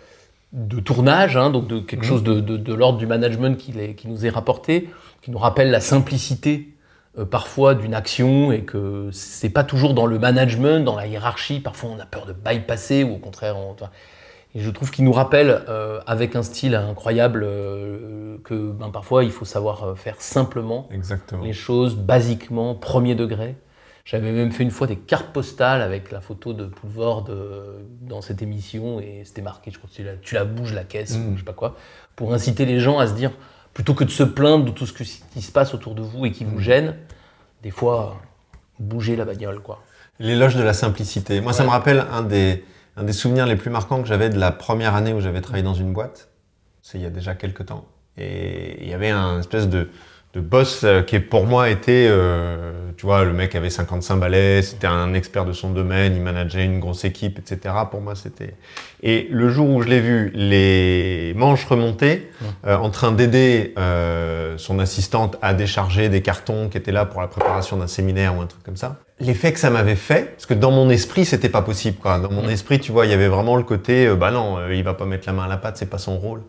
de tournage, hein, donc de quelque chose de, de- de l'ordre du management qui, qui nous est rapporté, qui nous rappelle la simplicité euh, parfois d'une action et que c'est pas toujours dans le management, dans la hiérarchie. Parfois on a peur de bypasser ou au contraire. on- et je trouve qu'il nous rappelle euh, avec un style incroyable euh, que ben, parfois il faut savoir euh, faire simplement Exactement. les choses basiquement, premier degré. J'avais même fait une fois des cartes postales avec la photo de Poulvord euh, dans cette émission et c'était marqué, je crois que tu la, bouges la caisse Mm. ou je sais pas quoi, pour inciter les gens à se dire, plutôt que de se plaindre de tout ce que- qui se passe autour de vous et qui vous gêne, des fois, bouger la bagnole quoi. L'éloge de la simplicité. Moi, ça me rappelle un des, un des souvenirs les plus marquants que j'avais de la première année où j'avais travaillé dans une boîte. C'est il y a déjà quelques temps. Et il y avait un espèce de, de boss euh, qui, pour moi, était, euh, tu vois, le mec avait 55 balais, c'était un expert de son domaine, il manageait une grosse équipe, etc. Pour moi, c'était... Et le jour où je l'ai vu, les manches remontées, euh, en train d'aider euh, son assistante à décharger des cartons qui étaient là pour la préparation d'un séminaire ou un truc comme ça. L'effet que ça m'avait fait, parce que dans mon esprit, c'était pas possible. Quoi. Dans mon Mm. esprit, tu vois, il y avait vraiment le côté, euh, bah non, euh, il va pas mettre la main à la pâte, c'est pas son rôle.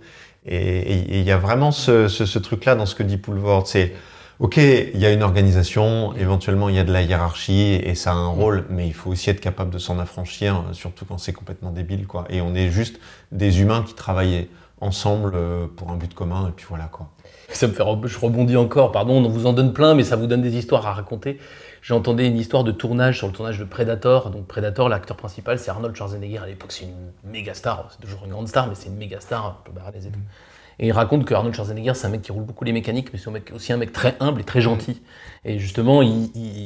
Et il y a vraiment ce, ce, ce truc-là dans ce que dit Poulvord, c'est Ok, il y a une organisation, éventuellement il y a de la hiérarchie et ça a un rôle, mais il faut aussi être capable de s'en affranchir, euh, surtout quand c'est complètement débile, quoi. Et on est juste des humains qui travaillent ensemble euh, pour un but commun, et puis voilà, quoi. Ça me fait, je rebondis encore, pardon, on vous en donne plein, mais ça vous donne des histoires à raconter. J'entendais une histoire de tournage sur le tournage de Predator. Donc Predator, l'acteur principal, c'est Arnold Schwarzenegger. À l'époque, c'est une méga star. C'est toujours une grande star, mais c'est une méga star. et tout. Et il raconte que Arnold Schwarzenegger, c'est un mec qui roule beaucoup les mécaniques, mais c'est aussi un mec très humble et très gentil. Et justement,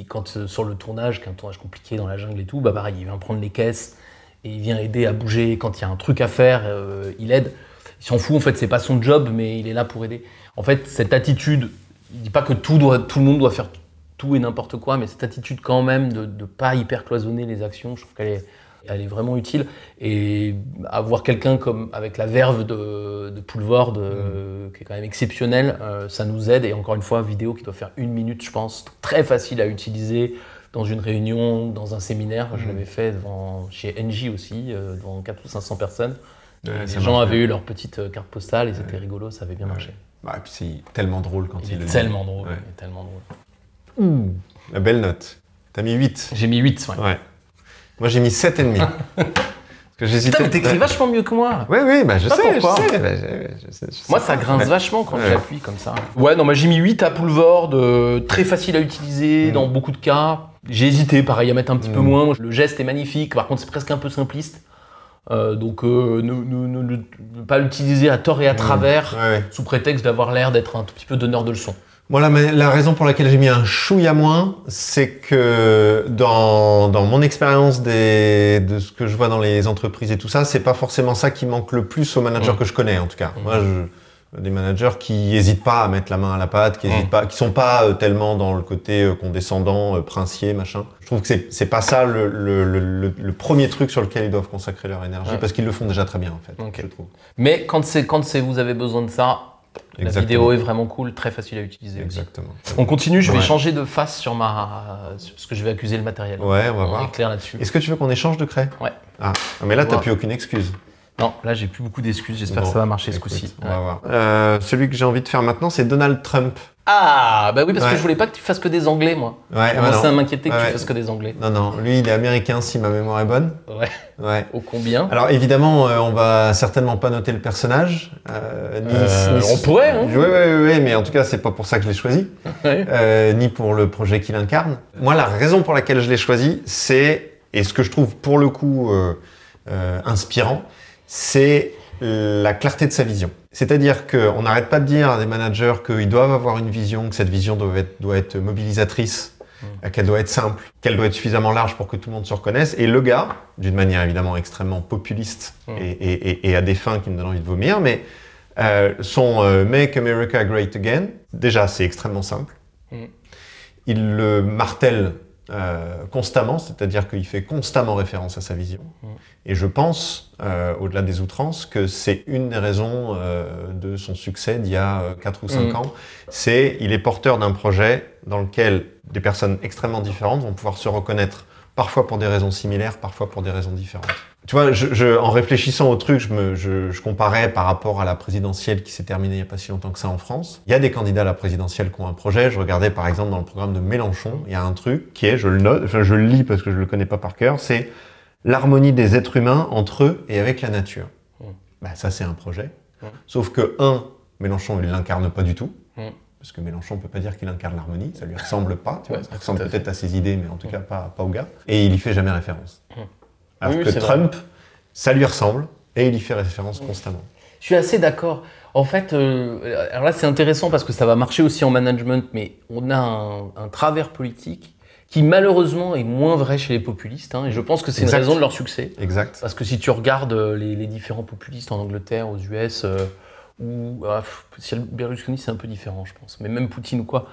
quand euh, sur le tournage, qui est un tournage compliqué dans la jungle et tout, bah pareil, il vient prendre les caisses et il vient aider à bouger. Quand il y a un truc à faire, euh, il aide. Il s'en fout, en fait, c'est pas son job, mais il est là pour aider. En fait, cette attitude, il dit pas que tout, doit, tout le monde doit faire tout et n'importe quoi, mais cette attitude quand même de ne pas hyper cloisonner les actions, je trouve qu'elle est, Elle est vraiment utile. Et avoir quelqu'un comme avec la verve de, de Poulvord, euh, qui est quand même exceptionnel, euh, ça nous aide. Et encore une fois, vidéo qui doit faire une minute, je pense, très facile à utiliser dans une réunion, dans un séminaire. Je Mm. l'avais fait devant, chez NJ aussi, euh, devant 400 ou 500 personnes. Ouais, les gens avaient eu leur petite carte postale et c'était rigolo, ça avait bien marché. Bah, et puis c'est tellement drôle quand il, est dit. tellement drôle, Ouais. il est tellement drôle. La belle note. T'as mis 8. J'ai mis 8. Ouais. Ouais. Moi j'ai mis 7,5. Parce que j'hésitais. Putain, mais t'écris vachement mieux que moi. Oui, oui, bah, je, Pas sais, je pourquoi. sais, bah, je- sais, je sais Moi, ça grince Ouais. vachement quand Ouais. j'appuie comme ça. Ouais, non, moi j'ai mis 8 à Poulvord, euh, très facile à utiliser Mm. dans beaucoup de cas. J'ai hésité, pareil, à mettre un petit peu Mm. moins. Moi, Le geste est magnifique, par contre, c'est presque un peu simpliste. Euh, donc, euh, ne, ne- ne- ne- ne pas l'utiliser à tort et à travers, Mm. Ouais. sous prétexte d'avoir l'air d'être un tout petit peu donneur de leçons. Moi, la, ma- la raison pour laquelle j'ai mis un chouïa moins, c'est que dans, dans mon expérience des- de ce que je vois dans les entreprises et tout ça, c'est pas forcément ça qui manque le plus aux managers Mm. que je connais, en tout cas. Mm. Moi, je, des managers qui n'hésitent pas à mettre la main à la pâte, qui hésitent Mm. pas, qui sont pas euh, tellement dans le côté euh, condescendant, euh, princier, machin. Je trouve que c'est c'est pas ça le, le, le, le- le premier truc sur lequel ils doivent consacrer leur énergie, parce qu'ils le font déjà très bien, en fait, Ok. je trouve. Mais quand, c'est, quand c'est, vous avez besoin de ça, la Exactement. vidéo est vraiment cool, très facile à utiliser. aussi. Exactement. On continue, je vais Ouais. changer de face sur ma. sur ce que je vais accuser le matériel. Ouais, on va On voir. est clair là-dessus. Est-ce que tu veux qu'on échange de craie? Ouais. Ah, mais là, t'as Ouais. plus aucune excuse. Non, là j'ai plus beaucoup d'excuses, j'espère Bon, que ça va marcher ce coup-ci. On va voir. Euh, celui que j'ai envie de faire maintenant, c'est Donald Trump. Ah, bah oui, parce Ouais. que je voulais pas que tu fasses que des anglais, moi. Ouais, bah à non. m'inquiéter que Ouais. tu fasses que des anglais. non, non, lui, il est américain si ma mémoire est bonne. Ouais. Ouais. Au combien? Alors évidemment, euh, on va certainement pas noter le personnage. euh, ni, Euh, ni- on pourrait, hein. Oui, oui, oui, mais en tout cas, c'est pas pour ça que je l'ai choisi, <laughs> ni pour le projet qu'il incarne. Moi, la raison pour laquelle je l'ai choisi, c'est, et ce que je trouve pour le coup inspirant, c'est la clarté de sa vision. C'est-à-dire qu'on n'arrête pas de dire à des managers qu'ils doivent avoir une vision, que cette vision doit être, doit être mobilisatrice, euh, qu'elle doit être simple, qu'elle doit être suffisamment large pour que tout le monde se reconnaisse. Et le gars, d'une manière évidemment extrêmement populiste Mm. et, et- et- à des fins qui me donnent envie de vomir, mais euh, son euh, Make America Great Again, déjà c'est extrêmement simple. Mm. Il le martèle euh, constamment, c'est-à-dire qu'il fait constamment référence à sa vision. Mm. Et je pense, euh, au-delà des outrances, que c'est une des raisons euh, de son succès d'il y a 4 ou 5 Mm. ans. C'est il est porteur d'un projet dans lequel des personnes extrêmement différentes vont pouvoir se reconnaître, parfois pour des raisons similaires, parfois pour des raisons différentes. Tu vois, je, je- en réfléchissant au truc, je, me, je, je comparais par rapport à la présidentielle qui s'est terminée il n'y a pas si longtemps que ça en France. Il y a des candidats à la présidentielle qui ont un projet. Je regardais par exemple dans le programme de Mélenchon, il y a un truc qui est, je le note, enfin je le lis parce que je le connais pas par cœur, c'est l'harmonie des êtres humains entre eux et avec la nature. Mm. Bah, ça c'est un projet. Mm. Sauf que un, Mélenchon il l'incarne pas du tout. Mm. Parce que Mélenchon peut pas dire qu'il incarne l'harmonie, ça lui ressemble pas. Tu vois, Ouais, ça ressemble peut-être à ses idées, mais en tout cas pas, pas au gars. Et il y fait jamais référence. Mm. Alors Oui, que vrai. Trump, ça lui ressemble et il y fait référence constamment. Je suis assez d'accord. En fait, euh, alors là c'est intéressant parce que ça va marcher aussi en management, mais on a un, un travers politique qui malheureusement est moins vrai chez les populistes, hein, et je pense que c'est une raison de leur succès. Exact. Parce que si tu regardes euh, les, les différents populistes en Angleterre, aux US, euh, ou ah, si Berlusconi c'est un peu différent, je pense, mais même Poutine ou quoi,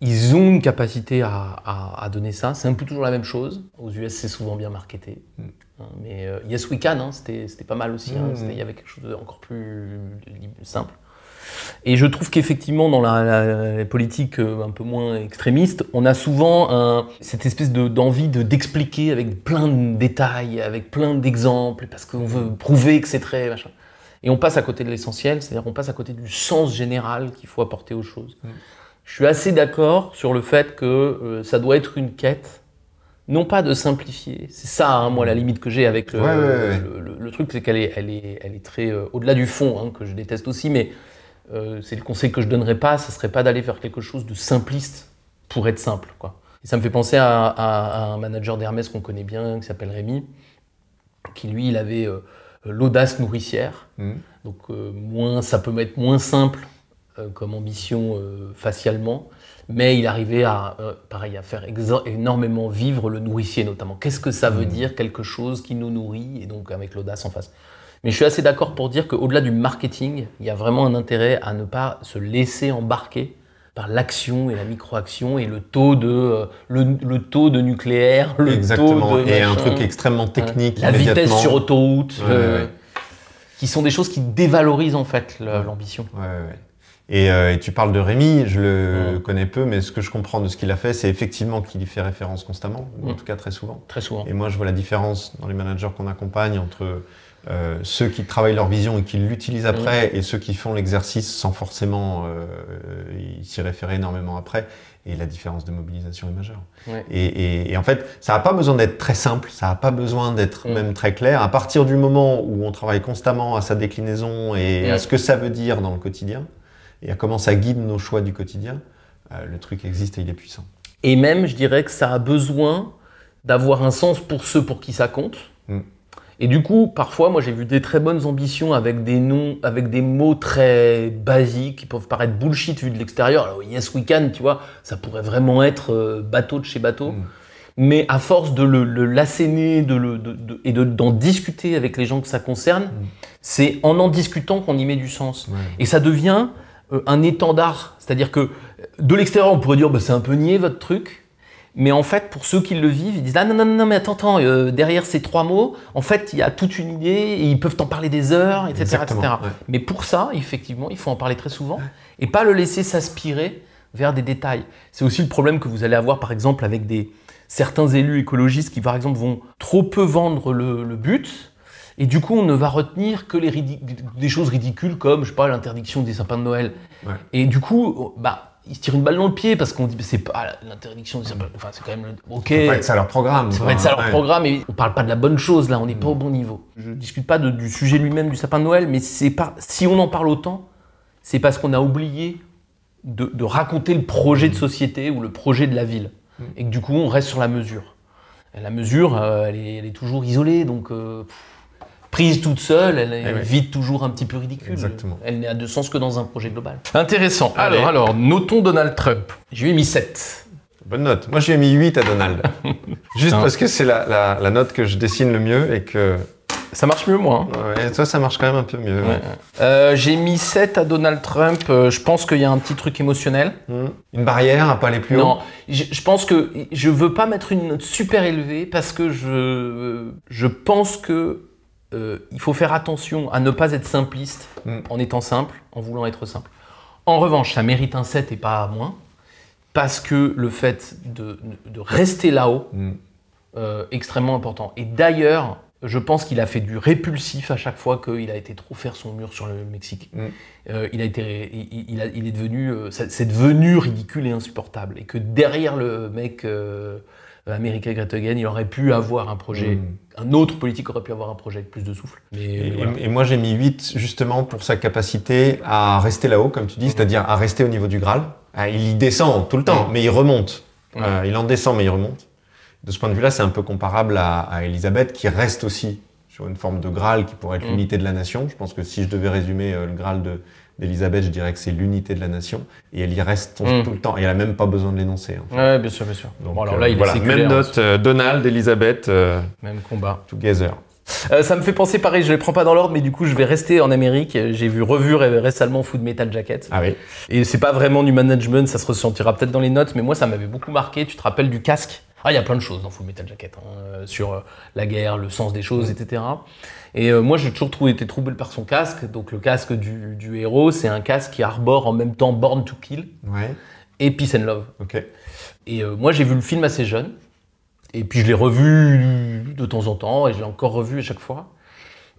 ils ont une capacité à, à- à donner ça. C'est un peu toujours la même chose. Aux US, c'est souvent bien marketé. Mm. Hein, mais euh, Yes We Can, hein, c'était pas mal aussi. hein. Mm. Il y avait quelque chose d'encore plus simple. Et je trouve qu'effectivement, dans la, la- la politique euh, un peu moins extrémiste, on a souvent un- cette espèce de- d'envie de, d'expliquer avec plein de détails, avec plein d'exemples, parce qu'on veut prouver que c'est très machin. Et on passe à côté de l'essentiel, c'est-à-dire qu'on passe à côté du sens général qu'il faut apporter aux choses. Mm. Je suis assez d'accord sur le fait que euh, ça doit être une quête, non pas de simplifier. C'est ça, hein, moi, la limite que j'ai avec le, Ouais, ouais, ouais. le- le- le truc, c'est qu'elle est, elle est, elle est très euh, au-delà du fond, hein, que je déteste aussi, mais euh, c'est le conseil que je donnerais pas, ce serait pas d'aller vers quelque chose de simpliste pour être simple. Quoi. Et ça me fait penser à, à- à un manager d'Hermès qu'on connaît bien, qui s'appelle Rémi, qui lui, il avait euh, l'audace nourricière. Mm. Donc euh, moins, ça peut être moins simple euh, comme ambition euh, facialement, mais il arrivait à, pareil, à faire énormément vivre le nourricier notamment. Qu'est-ce que ça veut Mm. dire quelque chose qui nous nourrit et donc avec l'audace en face? Mais je suis assez d'accord pour dire qu'au-delà du marketing, il y a vraiment un intérêt à ne pas se laisser embarquer par l'action et la micro-action et le taux de euh, le, le taux de nucléaire, le Exactement. taux de et un truc extrêmement technique. la vitesse sur autoroute, Ouais, euh, ouais. qui sont des choses qui dévalorisent en fait l'ambition. Ouais. Et, euh, et tu parles de Rémi, je le connais peu, mais ce que je comprends de ce qu'il a fait, c'est effectivement qu'il y fait référence constamment, ou en tout cas très souvent. Très souvent. Et moi, je vois la différence dans les managers qu'on accompagne entre euh, ceux qui travaillent leur vision et qui l'utilisent après, et ceux qui font l'exercice sans forcément euh, s'y référer énormément après. Et la différence de mobilisation est majeure. Ouais. Et, et- et en fait, ça n'a pas besoin d'être très simple, ça n'a pas besoin d'être Mm. même très clair. À partir du moment où on travaille constamment à sa déclinaison et à Mm. ce que ça veut dire dans le quotidien, et à comment ça guide nos choix du quotidien, euh, le truc existe et il est puissant. Et même, je dirais que ça a besoin d'avoir un sens pour ceux pour qui ça compte. Mm. Et du coup, parfois, moi, j'ai vu des très bonnes ambitions avec des noms, avec des mots très basiques qui peuvent paraître bullshit vu de l'extérieur. Alors, yes, we can, tu vois, ça pourrait vraiment être euh, bateau de chez bateau. Mm. Mais à force de le, le l'asséner de le, de- de- et de- d'en discuter avec les gens que ça concerne, c'est en en discutant qu'on y met du sens. Ouais. Et ça devient euh, un étendard. C'est-à-dire que de l'extérieur, on pourrait dire bah, c'est un peu niais votre truc. Mais en fait, pour ceux qui le vivent, ils disent Ah non, non, non, mais attends, attends, euh, derrière ces trois mots, en fait, il y a toute une idée et ils peuvent t'en parler des heures, etc. Exactement, etc. ouais. Mais pour ça, effectivement, il faut en parler très souvent et pas le laisser s'aspirer vers des détails. C'est aussi le problème que vous allez avoir, par exemple, avec des, certains élus écologistes qui, par exemple, vont trop peu vendre le, le but. Et du coup, on ne va retenir que les des choses ridicules comme, je sais pas, l'interdiction des sapins de Noël. Ouais. Et du coup, bah, ils se tirent une balle dans le pied parce qu'on dit, c'est pas l'interdiction. Enfin, c'est quand même le. Ok. Ça être ça leur programme. Ça va être ça leur Ouais. programme, et on parle pas de la bonne chose là, on n'est pas au bon niveau. Je discute pas de- du sujet lui-même du sapin de Noël, mais c'est pas si on en parle autant, c'est parce qu'on a oublié de, de raconter le projet de société ou le projet de la ville, et que du coup on reste sur la mesure. Et la mesure, euh, elle, est, elle est toujours isolée, donc euh, pff, prise toute seule, elle est Eh vite toujours un petit peu ridicule. Exactement. Elle n'a de sens que dans un projet global. Intéressant. Allez. Alors, alors, notons Donald Trump. Je lui ai mis 7. Bonne note. Moi, je lui ai mis 8 à Donald. <laughs> Juste parce que c'est la, la- la note que je dessine le mieux et que. Ça marche mieux, moi. hein. Ouais, toi, ça marche quand même un peu mieux. Ouais. Euh, j'ai mis 7 à Donald Trump. Euh, je pense qu'il y a un petit truc émotionnel. Hmm. Une barrière à pas aller plus non, haut? je, je pense que je veux pas mettre une note super élevée parce que je, je pense que euh, il faut faire attention à ne pas être simpliste Mm. en étant simple, en voulant être simple. En revanche, ça mérite un 7 et pas moins parce que le fait de, de rester là-haut, Hmm. euh, extrêmement important. Et d'ailleurs, je pense qu'il a fait du répulsif à chaque fois qu'il a été trop faire son mur sur le Mexique. Mm. Euh, il a été, il, il a- il est devenu, c'est devenu ridicule et insupportable. Et que derrière le mec America Great Again, il aurait pu avoir un projet, Mm. un autre politique aurait pu avoir un projet avec plus de souffle. Mais, Et, mais voilà. et- et moi, j'ai mis 8 justement pour sa capacité à rester là-haut, comme tu dis, c'est-à-dire à rester au niveau du Graal. Ah, il y descend tout le temps, Mm. mais il remonte. Euh, il en descend, mais il remonte. De ce point de vue-là, c'est un peu comparable à, à Elisabeth, qui reste aussi sur une forme de Graal qui pourrait être Mm. l'unité de la nation. Je pense que si je devais résumer euh, le Graal de- d'Elisabeth, je dirais que c'est l'unité de la nation. Et elle y reste tout, Mm. tout le temps. Et elle a même pas besoin de l'énoncer. en fait. Ouais, bien sûr, bien sûr. Donc, bon, alors euh, là, il voilà, est même séculaire, note, euh, Donald, Elisabeth, euh, même combat. together. Euh, ça me fait penser pareil, je les prends pas dans l'ordre, mais du coup, je vais rester en Amérique. J'ai vu revu ré- récemment Food Metal Jacket. Ah oui. Et c'est pas vraiment du management, ça se ressentira peut-être dans les notes, mais moi ça m'avait beaucoup marqué. Tu te rappelles du casque? Ah, il y a plein de choses dans Full Metal Jacket, hein, sur la guerre, le sens des choses, etc. Et euh, moi j'ai toujours trouvé, été troublé par son casque. Donc le casque du, du héros, c'est un casque qui arbore en même temps Born to Kill Ouais. et Peace and Love. Ok. Et euh, moi j'ai vu le film assez jeune, et puis je l'ai revu de temps en temps, et je l'ai encore revu à chaque fois.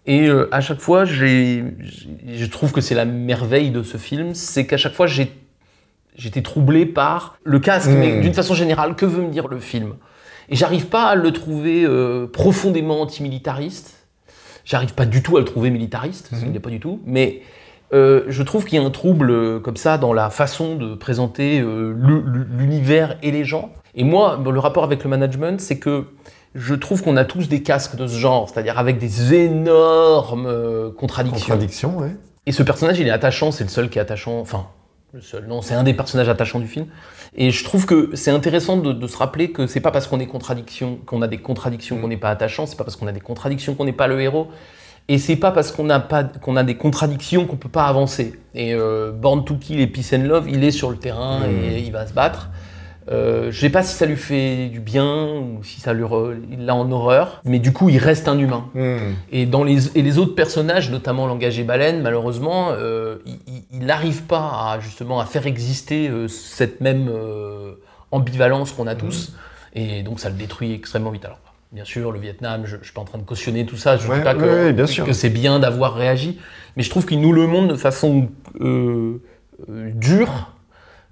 Et euh, à chaque fois, j'ai, je trouve que c'est la merveille de ce film, c'est qu'à chaque fois, j'ai, j'étais troublé par le casque, mais d'une façon générale, que veut me dire le film? Et j'arrive pas à le trouver euh, profondément antimilitariste. J'arrive pas du tout à le trouver militariste, parce qu'il n'est pas du tout. Mais euh, je trouve qu'il y a un trouble euh, comme ça dans la façon de présenter euh, l'univers et les gens. Et moi, le rapport avec le management, c'est que je trouve qu'on a tous des casques de ce genre, c'est-à-dire avec des énormes contradictions. Contradiction, ouais. Et ce personnage, il est attachant, c'est le seul qui est attachant. Enfin, le seul, non, c'est un des personnages attachants du film. Et je trouve que c'est intéressant de, de se rappeler que c'est pas parce qu'on est contradiction, qu'on a des contradictions qu'on n'est pas attachant, c'est pas parce qu'on a des contradictions qu'on n'est pas le héros. Et c'est pas parce qu'on a, pas, qu'on a des contradictions qu'on peut pas avancer. Et euh, Born to Kill et Peace and Love, il est sur le terrain Mm. et il va se battre. Euh, je sais pas si ça lui fait du bien ou si ça lui re- il l'a en horreur, mais du coup il reste un humain. Hmm. Et, dans les, et les autres personnages, notamment Langage et Baleine, malheureusement, euh, il- n'arrive pas à, justement à faire exister euh, cette même euh, ambivalence qu'on a tous. Et donc ça le détruit extrêmement vite. Alors, bien sûr, le Vietnam, je ne suis pas en train de cautionner tout ça, je ne Ouais, dis pas que, ouais, que c'est bien d'avoir réagi, mais je trouve qu'il nous le montre de façon dure,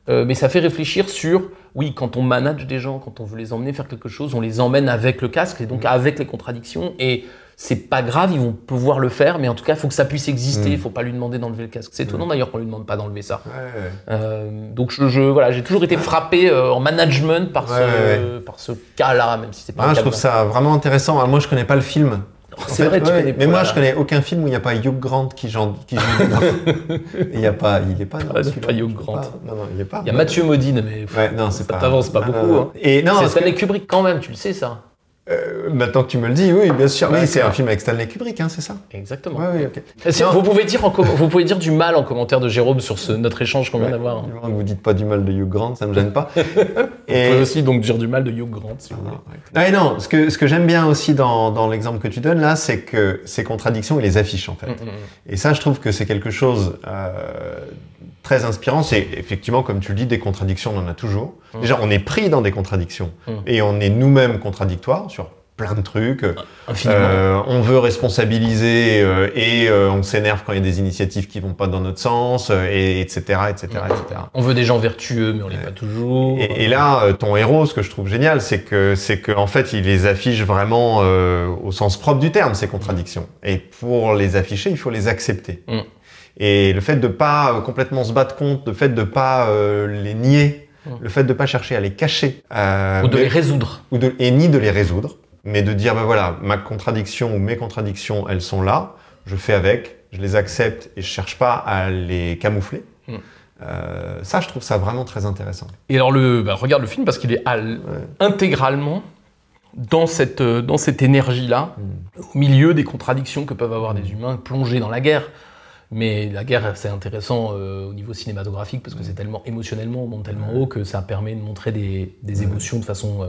mais ça fait réfléchir sur, oui, quand on manage des gens, quand on veut les emmener faire quelque chose, on les emmène avec le casque et donc Mm. avec les contradictions. Et c'est pas grave, ils vont pouvoir le faire, mais en tout cas, il faut que ça puisse exister. Mm. Il faut pas lui demander d'enlever le casque. C'est étonnant d'ailleurs qu'on lui demande pas d'enlever ça. Ouais, ouais. Euh, donc je, je- voilà, j'ai toujours été frappé euh, en management par Ouais, ce, par ce cas-là, même si c'est pas Ah, un je trouve ça vraiment intéressant. Alors, moi, je connais pas le film. C'est vrai, tu ouais, connais. Mais moi, je connais aucun film où il n'y a pas Hugh Grant qui, genre, qui joue. <laughs> Il y a pas, il est pas. dans Ah, pas Hugh Grant. pas. Non, non, il est pas. Il y a Mathieu Modine, mais Ouais, non, c'est ça pas. t'avance pas non, beaucoup. non, non. hein. Et non, c'est parce que- Stanley Kubrick quand même, tu le sais ça. Euh, maintenant que tu me le dis, oui, bien sûr. Oui, c'est un film avec Stanley Kubrick, hein, c'est ça? Exactement. Ouais, oui. Et vous, pouvez dire en vous pouvez dire du mal en commentaire de Jérôme sur ce, notre échange qu'on vient d'avoir. hein. Vous dites pas du mal de Hugh Grant, ça me gêne pas. <laughs> Vous pouvez aussi donc dire du mal de Hugh Grant si vous voulez. Ah, et non, ce que, ce que j'aime bien aussi dans, dans l'exemple que tu donnes là, c'est que ces contradictions, il les affiche en fait. Mm, mm, mm. Et ça, je trouve que c'est quelque chose euh, très inspirant. C'est effectivement, comme tu le dis, des contradictions, on en a toujours. Déjà, on est pris dans des contradictions et on est nous-mêmes contradictoires plein de trucs. Infiniment. Euh, on veut responsabiliser euh, et euh, on s'énerve quand il y a des initiatives qui vont pas dans notre sens, euh, et etc., etc., etc. On veut des gens vertueux, mais on l'est pas toujours. Et, et là, euh, ton héros, ce que je trouve génial, c'est que c'est que en fait, il les affiche vraiment euh, au sens propre du terme ces contradictions. Et pour les afficher, il faut les accepter. Mm. Et le fait de pas complètement se battre contre, le fait de pas euh, les nier, Mm. le fait de pas chercher à les cacher, euh, Ou de mais- les résoudre. ou de, et ni de les résoudre, mais de dire ben voilà, ma contradiction ou mes contradictions, elles sont là, je fais avec, je les accepte et je cherche pas à les camoufler. Mm. Euh, ça, je trouve ça vraiment très intéressant. Et alors, le, bah, regarde le film parce qu'il est intégralement dans cette, euh, dans cette énergie-là, au milieu des contradictions que peuvent avoir des humains plongés dans la guerre. Mais la guerre, c'est intéressant euh, au niveau cinématographique parce que c'est tellement émotionnellement, on monte tellement haut que ça permet de montrer des, des émotions de façon euh,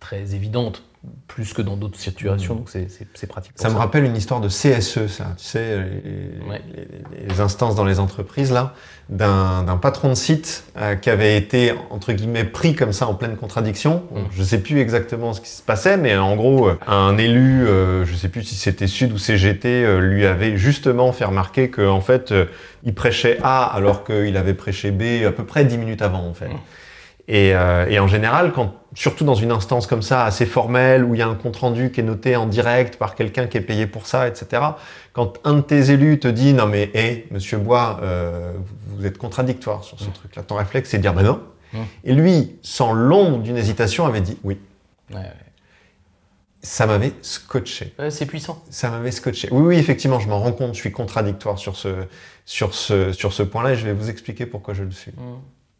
très évidente, plus que dans d'autres situations. Donc c'est- pratique. pour Ça me rappelle une histoire de CSE, ça, tu sais, les, Ouais. les- les instances dans les entreprises, là, d'un patron de site euh, qui avait été, entre guillemets, pris comme ça en pleine contradiction. Bon, Mm. Je sais plus exactement ce qui se passait, mais en gros, euh, un élu, euh, je sais plus si c'était Sud ou CGT, euh, lui avait justement fait remarquer que en fait, euh, il prêchait A alors qu'il avait prêché B à peu près dix minutes avant, en fait. Mm. Et, euh, et en général, quand, surtout dans une instance comme ça, assez formelle, où il y a un compte-rendu qui est noté en direct par quelqu'un qui est payé pour ça, etc., quand un de tes élus te dit « Non mais, hé, monsieur Bois, euh, vous- êtes contradictoire sur ce truc-là », ton réflexe, c'est de dire « Ben non Mm. Et lui, sans l'ombre d'une hésitation, avait dit « Oui Ouais, ouais. ». Ça m'avait scotché. Ouais, c'est puissant. Ça m'avait scotché. Oui, oui, effectivement, je m'en rends compte, je suis contradictoire sur ce, sur ce, sur ce point-là, et je vais vous expliquer pourquoi je le suis.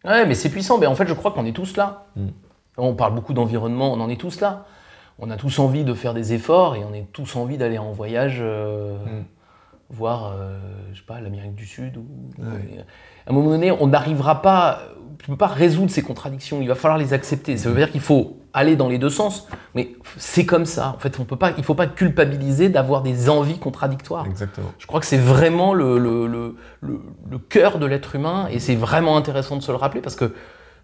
Ouais, mais c'est puissant. Mais en fait, je crois qu'on est tous là. Mm. On parle beaucoup d'environnement, on en est tous là. On a tous envie de faire des efforts et on a tous envie d'aller en voyage, euh, Mm. Voir, euh, je sais pas, l'Amérique du Sud. Ou, Ouais. À un moment donné, on n'arrivera pas, tu peux pas résoudre ces contradictions. Il va falloir les accepter. Ça veut dire qu'il faut aller dans les deux sens, mais c'est comme ça. En fait, on peut pas, il faut pas culpabiliser d'avoir des envies contradictoires. Exactement. Je crois que c'est vraiment le, le, le, le- cœur de l'être humain et c'est vraiment intéressant de se le rappeler parce que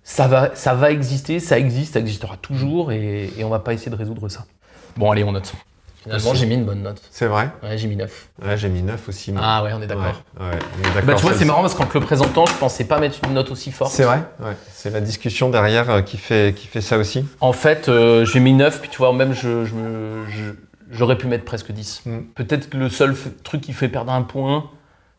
ça va, ça va exister, ça existe, ça existera toujours et, et on va pas essayer de résoudre ça. Bon, allez, on note. Finalement, j'ai mis une bonne note. C'est vrai Ouais, j'ai mis 9. Ouais, j'ai mis 9 aussi. moi. Ah ouais, on est d'accord. Ouais, ouais, on est d'accord. Bah, tu vois, c'est marrant parce qu'en te le présentant, je pensais pas mettre une note aussi forte. C'est vrai, ouais. C'est la discussion derrière euh, qui fait, qui fait ça aussi. En fait, euh, j'ai mis 9, puis tu vois, même je, je me- je- j'aurais pu mettre presque 10. Mm. Peut-être que le seul f- truc qui fait perdre un point,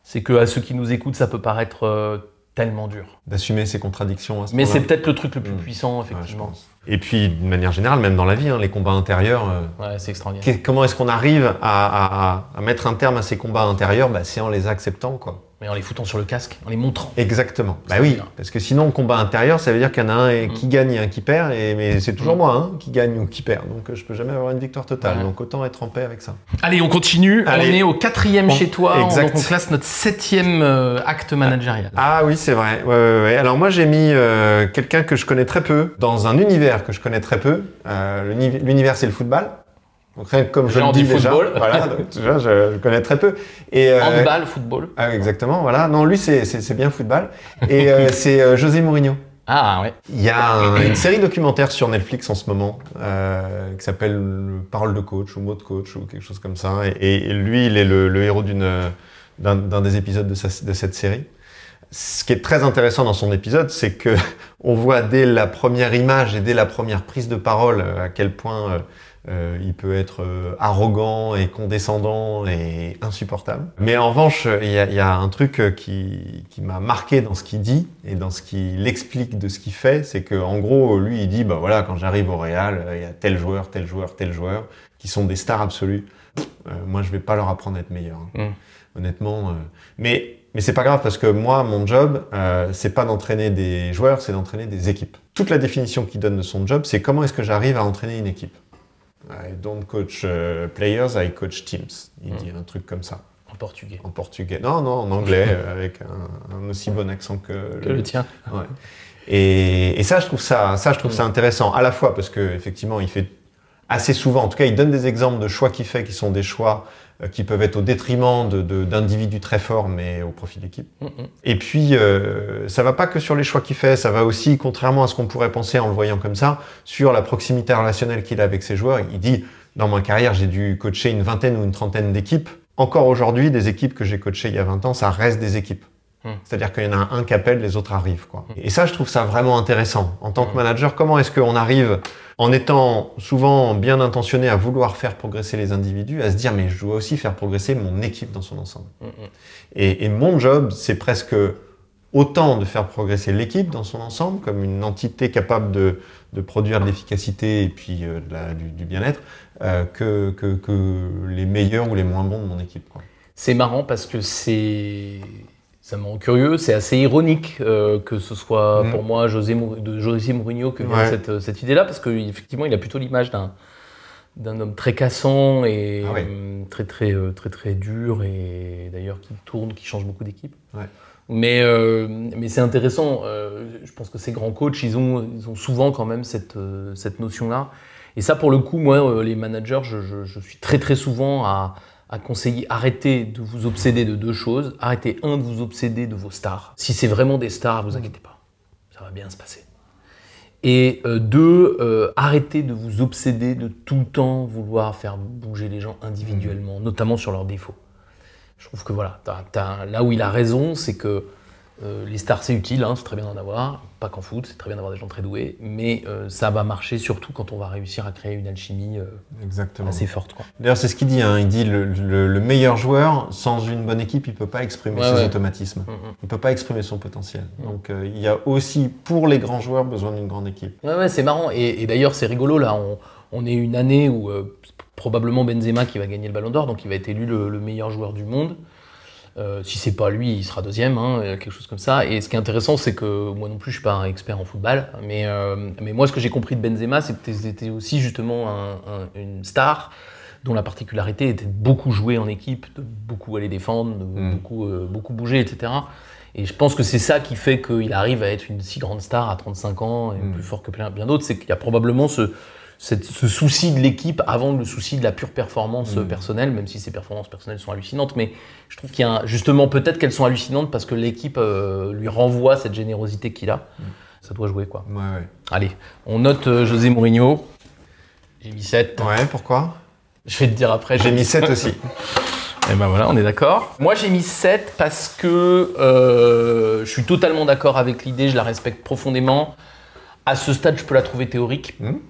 c'est que à ceux qui nous écoutent, ça peut paraître euh, tellement dur. D'assumer ses contradictions. à ce Mais moment-là. c'est peut-être le truc le plus Mm. puissant, Ouais, je effectivement. pense. Et puis, d'une manière générale, même dans la vie, hein, les combats intérieurs, euh, Ouais, c'est extraordinaire. comment est-ce qu'on arrive à, à- à- à mettre un terme à ces combats intérieurs? Bah, C'est en les acceptant, quoi. Mais en les foutant sur le casque, en les montrant. Exactement. Bah oui, bien. parce que sinon, combat intérieur, ça veut dire qu'il y en a un Mm. qui gagne et un qui perd, et, mais c'est toujours Mm. moi hein, qui gagne ou qui perd. Donc, euh, je peux jamais avoir une victoire totale. Donc, autant être en paix avec ça. Allez, on continue. Allez. On est au quatrième On- chez toi. Exact. Donc on classe notre septième euh, acte managérial. Ah oui, c'est vrai. Ouais, ouais, ouais. Alors moi, j'ai mis euh, quelqu'un que je connais très peu dans un univers que je connais très peu. Euh, l'uni- L'univers, c'est le football. Donc rien que comme je le dis déjà, football. voilà, <laughs> donc, déjà, je, je connais très peu. Et euh, Handball, football. ah, exactement, voilà. Non, lui, c'est bien football. Et euh, <laughs> c'est euh, José Mourinho. Ah ouais. Il y a un- une série documentaire sur Netflix en ce moment euh, qui s'appelle Parole de coach ou Mot de coach ou quelque chose comme ça. Et, et lui, il est le, le héros d'une d'un des épisodes de, sa- de cette série. Ce qui est très intéressant dans son épisode, c'est que <laughs> on voit dès la première image et dès la première prise de parole à quel point euh, il peut être euh, arrogant et condescendant et insupportable. Mais en revanche, il y a, il y a un truc euh, qui, qui m'a marqué dans ce qu'il dit et dans ce qu'il explique de ce qu'il fait, c'est que en gros, lui, il dit, bah voilà, quand j'arrive au Real, il y a tel joueur, tel joueur, tel joueur, qui sont des stars absolues. Pff, euh, moi, je vais pas leur apprendre à être meilleur. hein. Mm. Honnêtement. mais mais c'est pas grave parce que moi, mon job, euh, c'est pas d'entraîner des joueurs, c'est d'entraîner des équipes. Toute la définition qu'il donne de son job, c'est comment est-ce que j'arrive à entraîner une équipe. I don't coach euh, players, I coach teams. Il Mm. dit un truc comme ça En portugais. en portugais. Non, non, en anglais, <laughs> avec un, un aussi bon accent que, Que le tien. Ouais. Et, et ça, je trouve ça, ça, je trouve ça intéressant. À la fois parce que effectivement, il fait assez souvent, en tout cas, il donne des exemples de choix qu'il fait qui sont des choix qui peuvent être au détriment d'individus très forts, mais au profit d'équipe. Et puis, euh, ça va pas que sur les choix qu'il fait, ça va aussi, contrairement à ce qu'on pourrait penser en le voyant comme ça, sur la proximité relationnelle qu'il a avec ses joueurs. Il dit, dans ma carrière, j'ai dû coacher une vingtaine ou une trentaine d'équipes. Encore aujourd'hui, des équipes que j'ai coachées il y a 20 ans, ça reste des équipes. Hmm. C'est-à-dire qu'il y en a un qui appelle, les autres arrivent. Quoi. Et ça, je trouve ça vraiment intéressant. En tant que Hmm. manager, comment est-ce qu'on arrive, en étant souvent bien intentionné à vouloir faire progresser les individus, à se dire, mais je dois aussi faire progresser mon équipe dans son ensemble. Et, et mon job, c'est presque autant de faire progresser l'équipe dans son ensemble, comme une entité capable de, de produire de l'efficacité et puis euh, de la- du, du bien-être, euh, que, que, que les meilleurs ou les moins bons de mon équipe. Quoi. C'est marrant parce que c'est. Ça me rend curieux, c'est assez ironique euh, que ce soit Mm. pour moi José Mour- de José Mourinho que vient Ouais. cette, euh, cette idée-là, parce qu'effectivement, il a plutôt l'image d'un d'un homme très cassant et Ah ouais. euh, très, très, euh, très, très dur, et d'ailleurs qui tourne, qui change beaucoup d'équipes. Ouais. Mais, euh, mais c'est intéressant, je pense que ces grands coachs, ils ont, ils ont souvent quand même cette, cette notion-là. Et ça, pour le coup, moi, les managers, je, je- je suis très très souvent à, à conseiller, arrêtez de vous obséder de deux choses. Arrêtez, un, de vous obséder de vos stars. Si c'est vraiment des stars, vous inquiétez pas, ça va bien se passer. Et euh, deux, euh, arrêtez de vous obséder de tout le temps vouloir faire bouger les gens individuellement, notamment sur leurs défauts. Je trouve que voilà, là où il a raison, c'est que euh, les stars c'est utile, hein, c'est très bien d'en avoir, pas qu'en foot, c'est très bien d'avoir des gens très doués, mais euh, ça va marcher surtout quand on va réussir à créer une alchimie euh, Exactement. assez forte. D'ailleurs, c'est ce qu'il dit. Hein. Il dit le, le, le meilleur joueur, sans une bonne équipe, il peut pas exprimer Ouais, ses ouais. automatismes. Mm, mm. Il peut pas exprimer son potentiel. Donc, il y a aussi, pour les grands joueurs, besoin d'une grande équipe. Ouais, ouais, c'est marrant. Et, et d'ailleurs, c'est rigolo, là. On, on est une année où c'est probablement Benzema qui va gagner le Ballon d'Or, donc il va être élu le, le meilleur joueur du monde. Euh, si c'est pas lui, il sera deuxième, hein, euh, quelque chose comme ça. Et ce qui est intéressant, c'est que moi non plus, je suis pas un expert en football, mais, euh, mais moi, ce que j'ai compris de Benzema, c'est que c'était aussi justement un- un- une star dont la particularité était de beaucoup jouer en équipe, de beaucoup aller défendre, de Mm. beaucoup, euh, beaucoup bouger, etc. Et je pense que c'est ça qui fait qu'il arrive à être une si grande star à 35 ans et Mm. plus fort que plein- bien d'autres, c'est qu'il y a probablement ce, cette- ce souci de l'équipe avant le souci de la pure performance Mm. personnelle, même si ces performances personnelles sont hallucinantes. Mais je trouve qu'il y a un- justement peut-être qu'elles sont hallucinantes parce que l'équipe euh, lui renvoie cette générosité qu'il a. Mm. Ça doit jouer quoi. Ouais, ouais. Allez, on note euh, José Mourinho. J'ai mis 7. Ouais, pourquoi? Je vais te dire après. J'ai mis 7 aussi. <laughs> Et ben voilà, on est d'accord. Moi j'ai mis 7 parce que euh, je suis totalement d'accord avec l'idée, je la respecte profondément. À ce stade, je peux la trouver théorique. Mhm.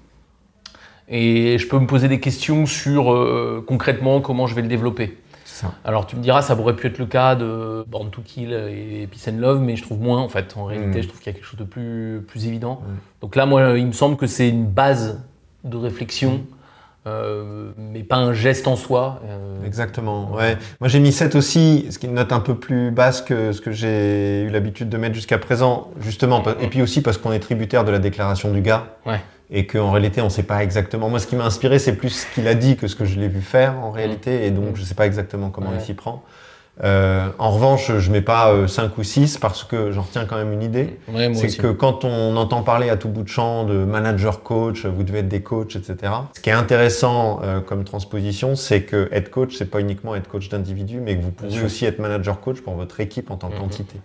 Et je peux me poser des questions sur euh, concrètement comment je vais le développer. ça. Alors tu me diras, ça aurait pu être le cas de Born to Kill et Peace and Love, mais je trouve moins en fait. En réalité, Mm. je trouve qu'il y a quelque chose de plus, plus évident. Mm. Donc là, moi, il me semble que c'est une base de réflexion, euh, mais pas un geste en soi. Euh, Exactement. Ouais. Moi j'ai mis 7 aussi, ce qui est une note un peu plus basse que ce que j'ai eu l'habitude de mettre jusqu'à présent, justement. Et puis aussi parce qu'on est tributaire de la déclaration du gars. Ouais. Et qu'en réalité on sait pas exactement. Moi ce qui m'a inspiré c'est plus ce qu'il a dit que ce que je l'ai vu faire en réalité. Et donc je sais pas exactement comment Ouais. il s'y prend. Euh, en revanche, je mets pas euh, 5 ou 6 parce que j'en retiens quand même une idée. ouais, C'est que quand on entend parler à tout bout de champ de manager coach, vous devez être des coachs, etc. Ce qui est intéressant euh, comme transposition, c'est que être coach, c'est pas uniquement être coach d'individu, mais que vous pouvez aussi être manager coach pour votre équipe en tant Mhm. qu'entité,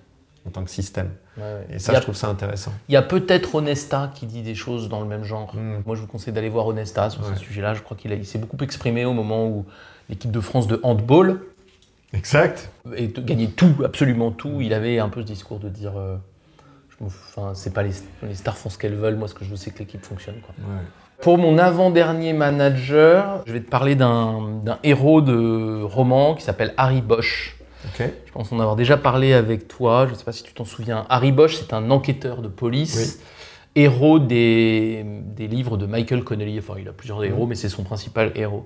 en tant que système. Ouais, ouais. Et ça, a, je trouve ça intéressant. il y a peut-être Onesta qui dit des choses dans le même genre. Mm. Moi, je vous conseille d'aller voir Onesta sur Ouais. ce sujet-là. Je crois qu'il a- il s'est beaucoup exprimé au moment où l'équipe de France de handball Exact. et de gagner tout, absolument tout. Il avait un peu ce discours de dire, euh, enfin, c'est pas les, les stars font ce qu'elles veulent. Moi, ce que je veux, c'est que l'équipe fonctionne. Quoi. Pour mon avant-dernier manager, je vais te parler d'un d'un héros de roman qui s'appelle Harry Bosch. Je pense en avoir déjà parlé avec toi. Je ne sais pas si tu t'en souviens. Harry Bosch, c'est un enquêteur de police, héros des, des livres de Michael Connelly. Enfin, il a plusieurs héros, mais c'est son principal héros.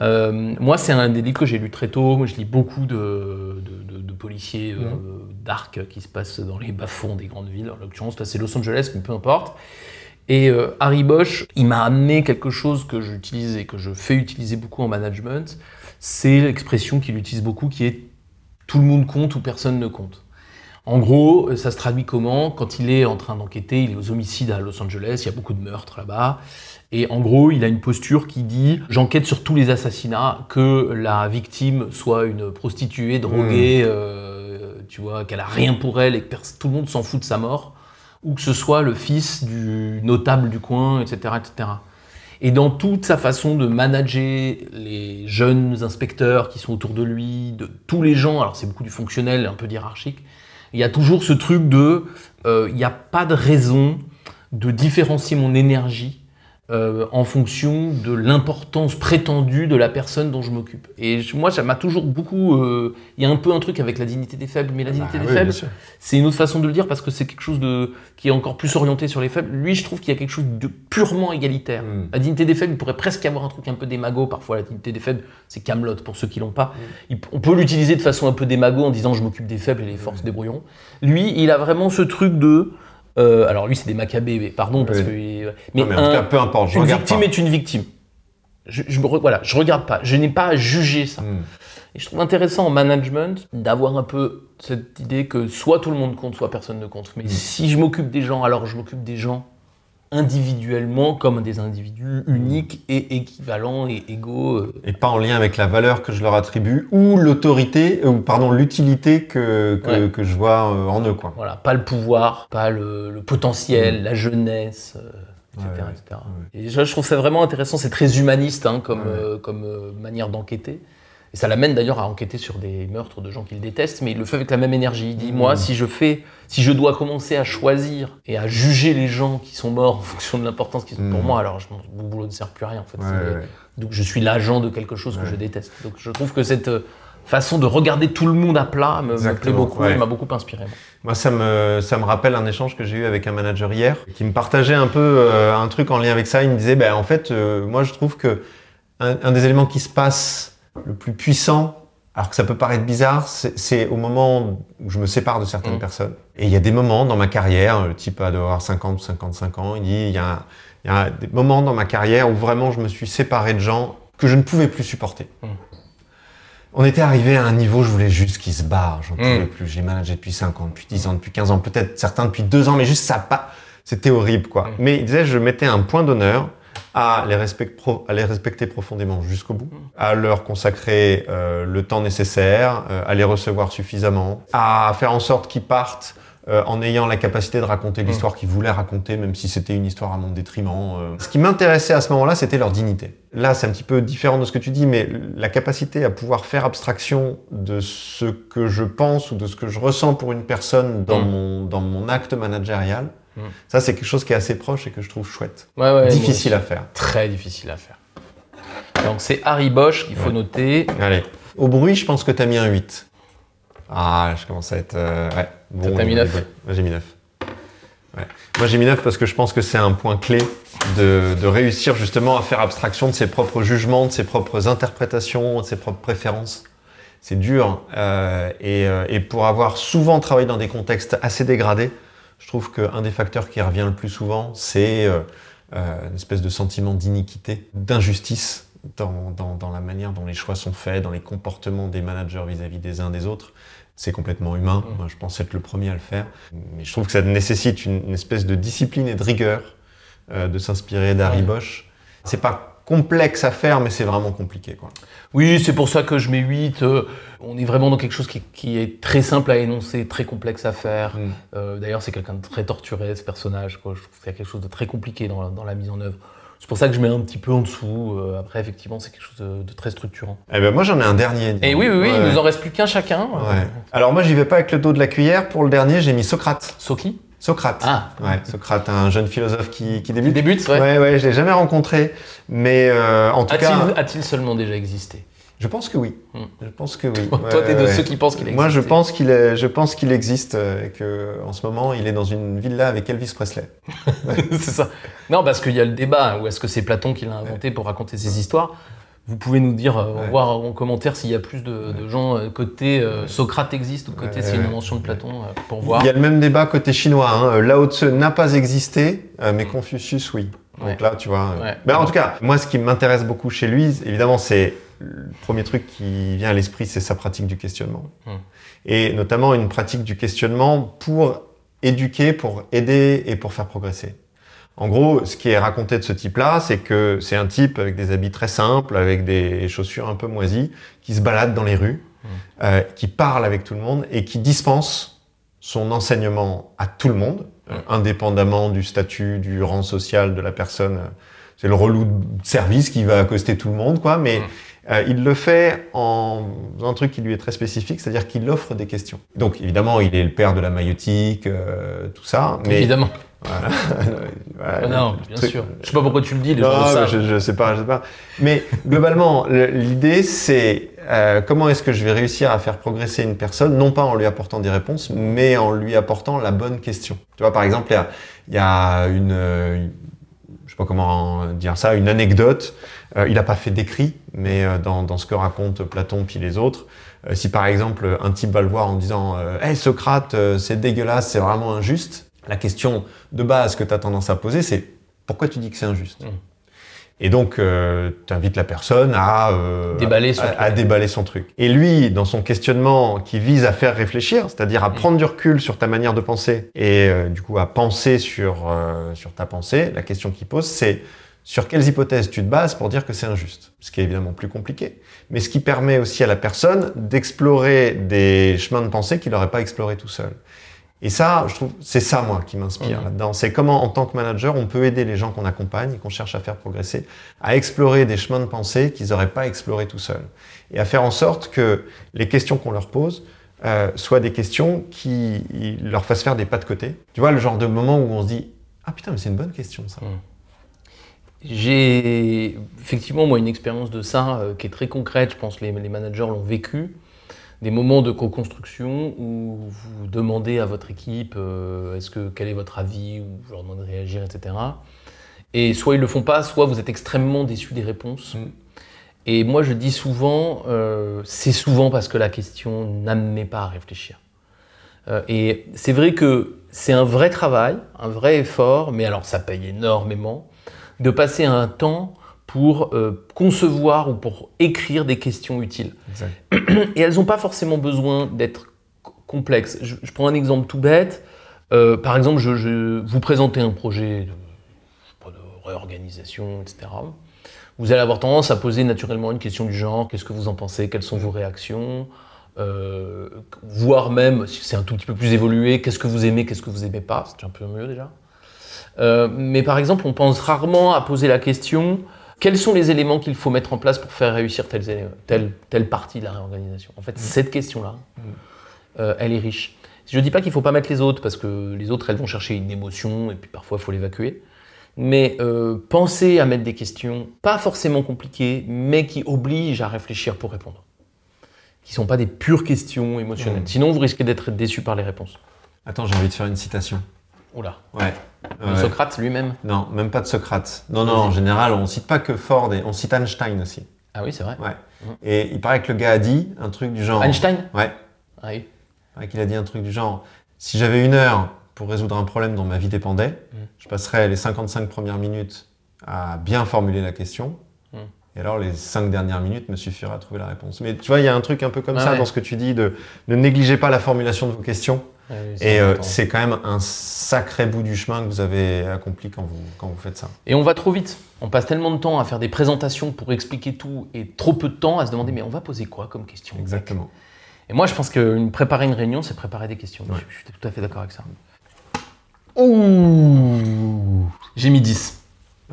Euh, moi, c'est un des livres que j'ai lu très tôt. Moi, je lis beaucoup de, de- de- de policiers euh, dark qui se passent dans les bas-fonds des grandes villes. En l'occurrence, là, c'est Los Angeles, mais peu importe. Et euh, Harry Bosch, il m'a amené quelque chose que j'utilise et que je fais utiliser beaucoup en management. C'est l'expression qu'il utilise beaucoup qui est tout le monde compte ou personne ne compte. En gros, euh, ça se traduit comment? Quand il est en train d'enquêter, il est aux homicides à Los Angeles, il y a beaucoup de meurtres là-bas. Et en gros, il a une posture qui dit J'enquête sur tous les assassinats, que la victime soit une prostituée droguée, euh, tu vois, qu'elle a rien pour elle et que tout le monde s'en fout de sa mort, ou que ce soit le fils du notable du coin, etc. etc. Et dans toute sa façon de manager les jeunes inspecteurs qui sont autour de lui, de tous les gens, alors c'est beaucoup du fonctionnel, un peu hiérarchique, il y a toujours ce truc de, euh, il n'y a pas de raison de différencier mon énergie euh, en fonction de l'importance prétendue de la personne dont je m'occupe. Et je- moi, ça m'a toujours beaucoup... euh, Il y a un peu un truc avec la dignité des faibles, mais la dignité Bah des oui, faibles, c'est une autre façon de le dire parce que c'est quelque chose de, qui est encore plus orienté sur les faibles. Lui, je trouve qu'il y a quelque chose de purement égalitaire. Mm. La dignité des faibles, il pourrait presque y avoir un truc un peu démago. Parfois, la dignité des faibles, c'est Camelot pour ceux qui l'ont pas. Il- on peut l'utiliser de façon un peu démago en disant je m'occupe des faibles et les forces débrouilleront. Lui, il a vraiment ce truc de. Euh, alors lui, c'est des macabées, mais pardon parce Oui. que. Mais, Non, mais en tout un- cas, peu importe, je une victime pas. est une victime. Je, je voilà, je regarde pas. Je n'ai pas à juger ça. Mm. Et je trouve intéressant en management d'avoir un peu cette idée que soit tout le monde compte, soit personne ne compte. Mais si je m'occupe des gens, alors je m'occupe des gens individuellement comme des individus uniques et équivalents et égaux. euh. Et pas en lien avec la valeur que je leur attribue ou l'autorité, euh, ou pardon, l'utilité que, que, Ouais. que je vois euh, en eux, quoi. Voilà, pas le pouvoir, pas le, le potentiel, la jeunesse, etc. Ouais, ouais, etc. Et je trouve ça vraiment intéressant. C'est très humaniste hein, comme, euh, comme euh, manière d'enquêter. Et ça l'amène d'ailleurs à enquêter sur des meurtres de gens qu'il déteste, mais il le fait avec la même énergie. Il dit Mmh. Moi, si je fais, si je dois commencer à choisir et à juger les gens qui sont morts en <laughs> fonction de l'importance qu'ils ont pour Mmh. moi, alors je, mon boulot ne sert plus à rien en fait. Ouais, C'est- ouais. Donc je suis l'agent de quelque chose que je déteste. Donc je trouve que cette euh, façon de regarder tout le monde à plat me, me plaît beaucoup ouais. et m'a beaucoup inspiré. moi. Ça me, ça me rappelle un échange que j'ai eu avec un manager hier, qui me partageait un peu euh, un truc en lien avec ça. Il me disait, ben, en fait, euh, moi, je trouve que un, un des éléments qui se passe le plus puissant, alors que ça peut paraître bizarre, c'est au moment où je me sépare de certaines Mm. personnes. Et il y a des moments dans ma carrière, le type a d'avoir 50 ou 55 ans, il dit, il y, a, il y a des moments dans ma carrière où vraiment je me suis séparé de gens que je ne pouvais plus supporter. Mm. On était arrivé à un niveau, je voulais juste qu'ils se barrent, j'en Mm. pouvais plus. J'ai managé depuis 5 ans, depuis 10 ans, depuis 15 ans, peut-être certains depuis 2 ans, mais juste ça pas. C'était horrible, quoi. Mais il disait, je mettais un point d'honneur à les, respect- pro- à les respecter profondément jusqu'au bout, à leur consacrer euh, le temps nécessaire, euh, à les recevoir suffisamment, à faire en sorte qu'ils partent euh, en ayant la capacité de raconter l'histoire qu'ils voulaient raconter, même si c'était une histoire à mon détriment. Ce qui m'intéressait à ce moment-là, c'était leur dignité. Là, c'est un petit peu différent de ce que tu dis, mais la capacité à pouvoir faire abstraction de ce que je pense ou de ce que je ressens pour une personne dans, Mm. mon, dans mon acte managérial, Mm. ça, c'est quelque chose qui est assez proche et que je trouve chouette. Ouais, ouais, Difficile à faire. Très difficile à faire. Donc c'est Harry Bosch qu'il faut Ouais. noter. Allez. Au bruit, je pense que tu as mis un 8. Ah, je commence à être. euh, ouais. Bon, t'as mis au neuf bruit. Moi, j'ai mis 9. Ouais. Moi, j'ai mis 9 parce que je pense que c'est un point clé de, de réussir justement à faire abstraction de ses propres jugements, de ses propres interprétations, de ses propres préférences. C'est dur. euh, et, euh, et pour avoir souvent travaillé dans des contextes assez dégradés, je trouve qu'un des facteurs qui revient le plus souvent, c'est euh, euh, une espèce de sentiment d'iniquité, d'injustice dans, dans, dans la manière dont les choix sont faits, dans les comportements des managers vis-à-vis des uns des autres. C'est complètement humain. Moi, je pense être le premier à le faire. Mais je trouve que ça nécessite une, une espèce de discipline et de rigueur euh, de s'inspirer d'Harry. Bosch. C'est pas complexe à faire, mais c'est vraiment compliqué. Quoi. Oui, c'est pour ça que je mets 8. euh, on est vraiment dans quelque chose qui, qui est très simple à énoncer, très complexe à faire. Mm. Euh, D'ailleurs, c'est quelqu'un de très torturé, ce personnage. Quoi. Je trouve qu'il y a quelque chose de très compliqué dans la, dans la mise en œuvre. C'est pour ça que je mets un petit peu en dessous. Euh, après, effectivement, c'est quelque chose de, de très structurant. Eh ben, moi, j'en ai un dernier. Et oui, oui, oui, Ouais. il nous en reste plus qu'un chacun. Ouais. Alors moi, j'y vais pas avec le dos de la cuillère. Pour le dernier, j'ai mis Socrate. Soki Socrate. Ah. Ouais, Socrate, un jeune philosophe qui, qui qui débute. débute, ouais. Ouais, ouais, je l'ai jamais rencontré, mais euh, en tout cas, A-t-il seulement déjà existé? Je pense que oui. Hmm. Je pense que oui. Toi, Ouais, t'es de ceux qui pensent qu'il existe. Moi, je pense qu'il est, je pense qu'il existe euh, et que en ce moment, il est dans une villa avec Elvis Presley. <laughs> c'est ça. Non, parce qu'il y a le débat. Ou est-ce que c'est Platon qui l'a inventé pour raconter ses histoires? Vous pouvez nous dire, euh, Ouais. voir en commentaire s'il y a plus de, de gens euh, côté euh, Socrate existe ou côté Ouais, c'est une invention de Platon pour voir. Il y a le même débat côté chinois. Hein. Lao Tse n'a pas existé, mais Confucius, oui. Donc là, tu vois. Ouais. ben, en tout cas, moi, ce qui m'intéresse beaucoup chez lui, évidemment, c'est le premier truc qui vient à l'esprit, c'est sa pratique du questionnement. Hmm. Et notamment une pratique du questionnement pour éduquer, pour aider et pour faire progresser. En gros, ce qui est raconté de ce type-là, c'est que c'est un type avec des habits très simples, avec des chaussures un peu moisies, qui se balade dans les rues, euh, qui parle avec tout le monde et qui dispense son enseignement à tout le monde, euh, indépendamment du statut, du rang social de la personne. C'est le relou de service qui va accoster tout le monde, quoi. Mais Mm. euh, il le fait en un truc qui lui est très spécifique, c'est-à-dire qu'il offre des questions. Donc évidemment, il est le père de la maïotique, euh, tout ça. Mais Évidemment. Voilà. <laughs> Non, bien truc- sûr. Je sais pas pourquoi tu le dis, les non, gens le je, je sais pas, je sais pas. Mais globalement, le- l'idée, c'est euh, comment est-ce que je vais réussir à faire progresser une personne, non pas en lui apportant des réponses, mais en lui apportant la bonne question. Tu vois, par exemple, il y y a une, euh, je sais pas comment dire ça, une anecdote. Euh, il n'a pas fait d'écrit, mais euh, dans, dans ce que racontent Platon puis les autres, si par exemple un type va le voir en disant euh, Hey Socrate, euh, c'est dégueulasse, c'est vraiment injuste », la question de base que tu as tendance à poser, c'est « Pourquoi tu dis que c'est injuste? Mm. Et donc, tu invites la personne à, euh, Déballer son à, truc. à déballer son truc. Et lui, dans son questionnement qui vise à faire réfléchir, c'est-à-dire à Mm. prendre du recul sur ta manière de penser et euh, du coup à penser sur, euh, sur ta pensée, la question qu'il pose, c'est sur quelles hypothèses tu te bases pour dire que c'est injuste? Ce qui est évidemment plus compliqué, mais ce qui permet aussi à la personne d'explorer des chemins de pensée qu'il n'aurait pas exploré tout seul. Et ça, je trouve, c'est ça, moi, qui m'inspire Mhm. là-dedans. C'est comment, en tant que manager, on peut aider les gens qu'on accompagne qu'on cherche à faire progresser, à explorer des chemins de pensée qu'ils n'auraient pas explorés tout seuls. Et à faire en sorte que les questions qu'on leur pose euh, soient des questions qui leur fassent faire des pas de côté. Tu vois, le genre de moment où on se dit Ah putain, mais c'est une bonne question, ça. J'ai effectivement moi une expérience de ça euh, qui est très concrète, je pense que les, les managers l'ont vécu. Des moments de co-construction où vous demandez à votre équipe euh, est-ce que quel est votre avis ou vous leur demandez de réagir, etc. Et soit ils le font pas, soit vous êtes extrêmement déçu des réponses. Mm. Et moi je dis souvent, euh, c'est souvent parce que la question n'amenait pas à réfléchir. Euh, et c'est vrai que c'est un vrai travail, un vrai effort, mais alors ça paye énormément de passer un temps pour euh, concevoir ou pour écrire des questions utiles. <clears throat> Et elles n'ont pas forcément besoin d'être co- complexes. Je, je prends un exemple tout bête. Euh, par exemple, je, je- vous présentez un projet de, réorganisation, etc. Vous allez avoir tendance à poser naturellement une question du genre qu'est-ce que vous en pensez? Quelles sont vos réactions? Euh, Voire même, si c'est un tout petit peu plus évolué, qu'est-ce que vous aimez, qu'est-ce que vous aimez pas? C'est un peu mieux déjà. Mais par exemple, on pense rarement à poser la question quels sont les éléments qu'il faut mettre en place pour faire réussir telle, telle, telle partie de la réorganisation? En fait, cette question-là, euh, elle est riche. Je ne dis pas qu'il ne faut pas mettre les autres, parce que les autres, elles vont chercher une émotion, et puis parfois, il faut l'évacuer. Mais euh, pensez à mettre des questions, pas forcément compliquées, mais qui obligent à réfléchir pour répondre. qui sont pas des pures questions émotionnelles. Mm. Sinon, vous risquez d'être déçu par les réponses. Attends, j'ai envie de faire une citation. Oula. Ouais. De. Socrate lui-même. Non, même pas de Socrate. Non, non, en général, on cite pas que Ford, et on cite Einstein aussi. Ah oui, c'est vrai. Ouais. Et il paraît que le gars a dit un truc du genre. Einstein Ouais. Ah oui. Il paraît qu'il a dit un truc du genre si j'avais une heure pour résoudre un problème dont ma vie dépendait, Mm. je passerais les 55 premières minutes à bien formuler la question. Mm. Et alors, les 5 dernières minutes me suffiraient à trouver la réponse. Mais tu vois, il y a un truc un peu comme ça ouais. dans ce que tu dis de ne négligez pas la formulation de vos questions. Ah oui, Et euh, c'est quand même un sacré bout du chemin que vous avez accompli quand vous, quand vous faites ça. Et on va trop vite. On passe tellement de temps à faire des présentations pour expliquer tout et trop peu de temps à se demander mais on va poser quoi comme question Exactement. Et moi je pense que préparer une réunion c'est préparer des questions. Ouais. Je, je suis tout à fait d'accord avec ça. Ouh J'ai mis 10.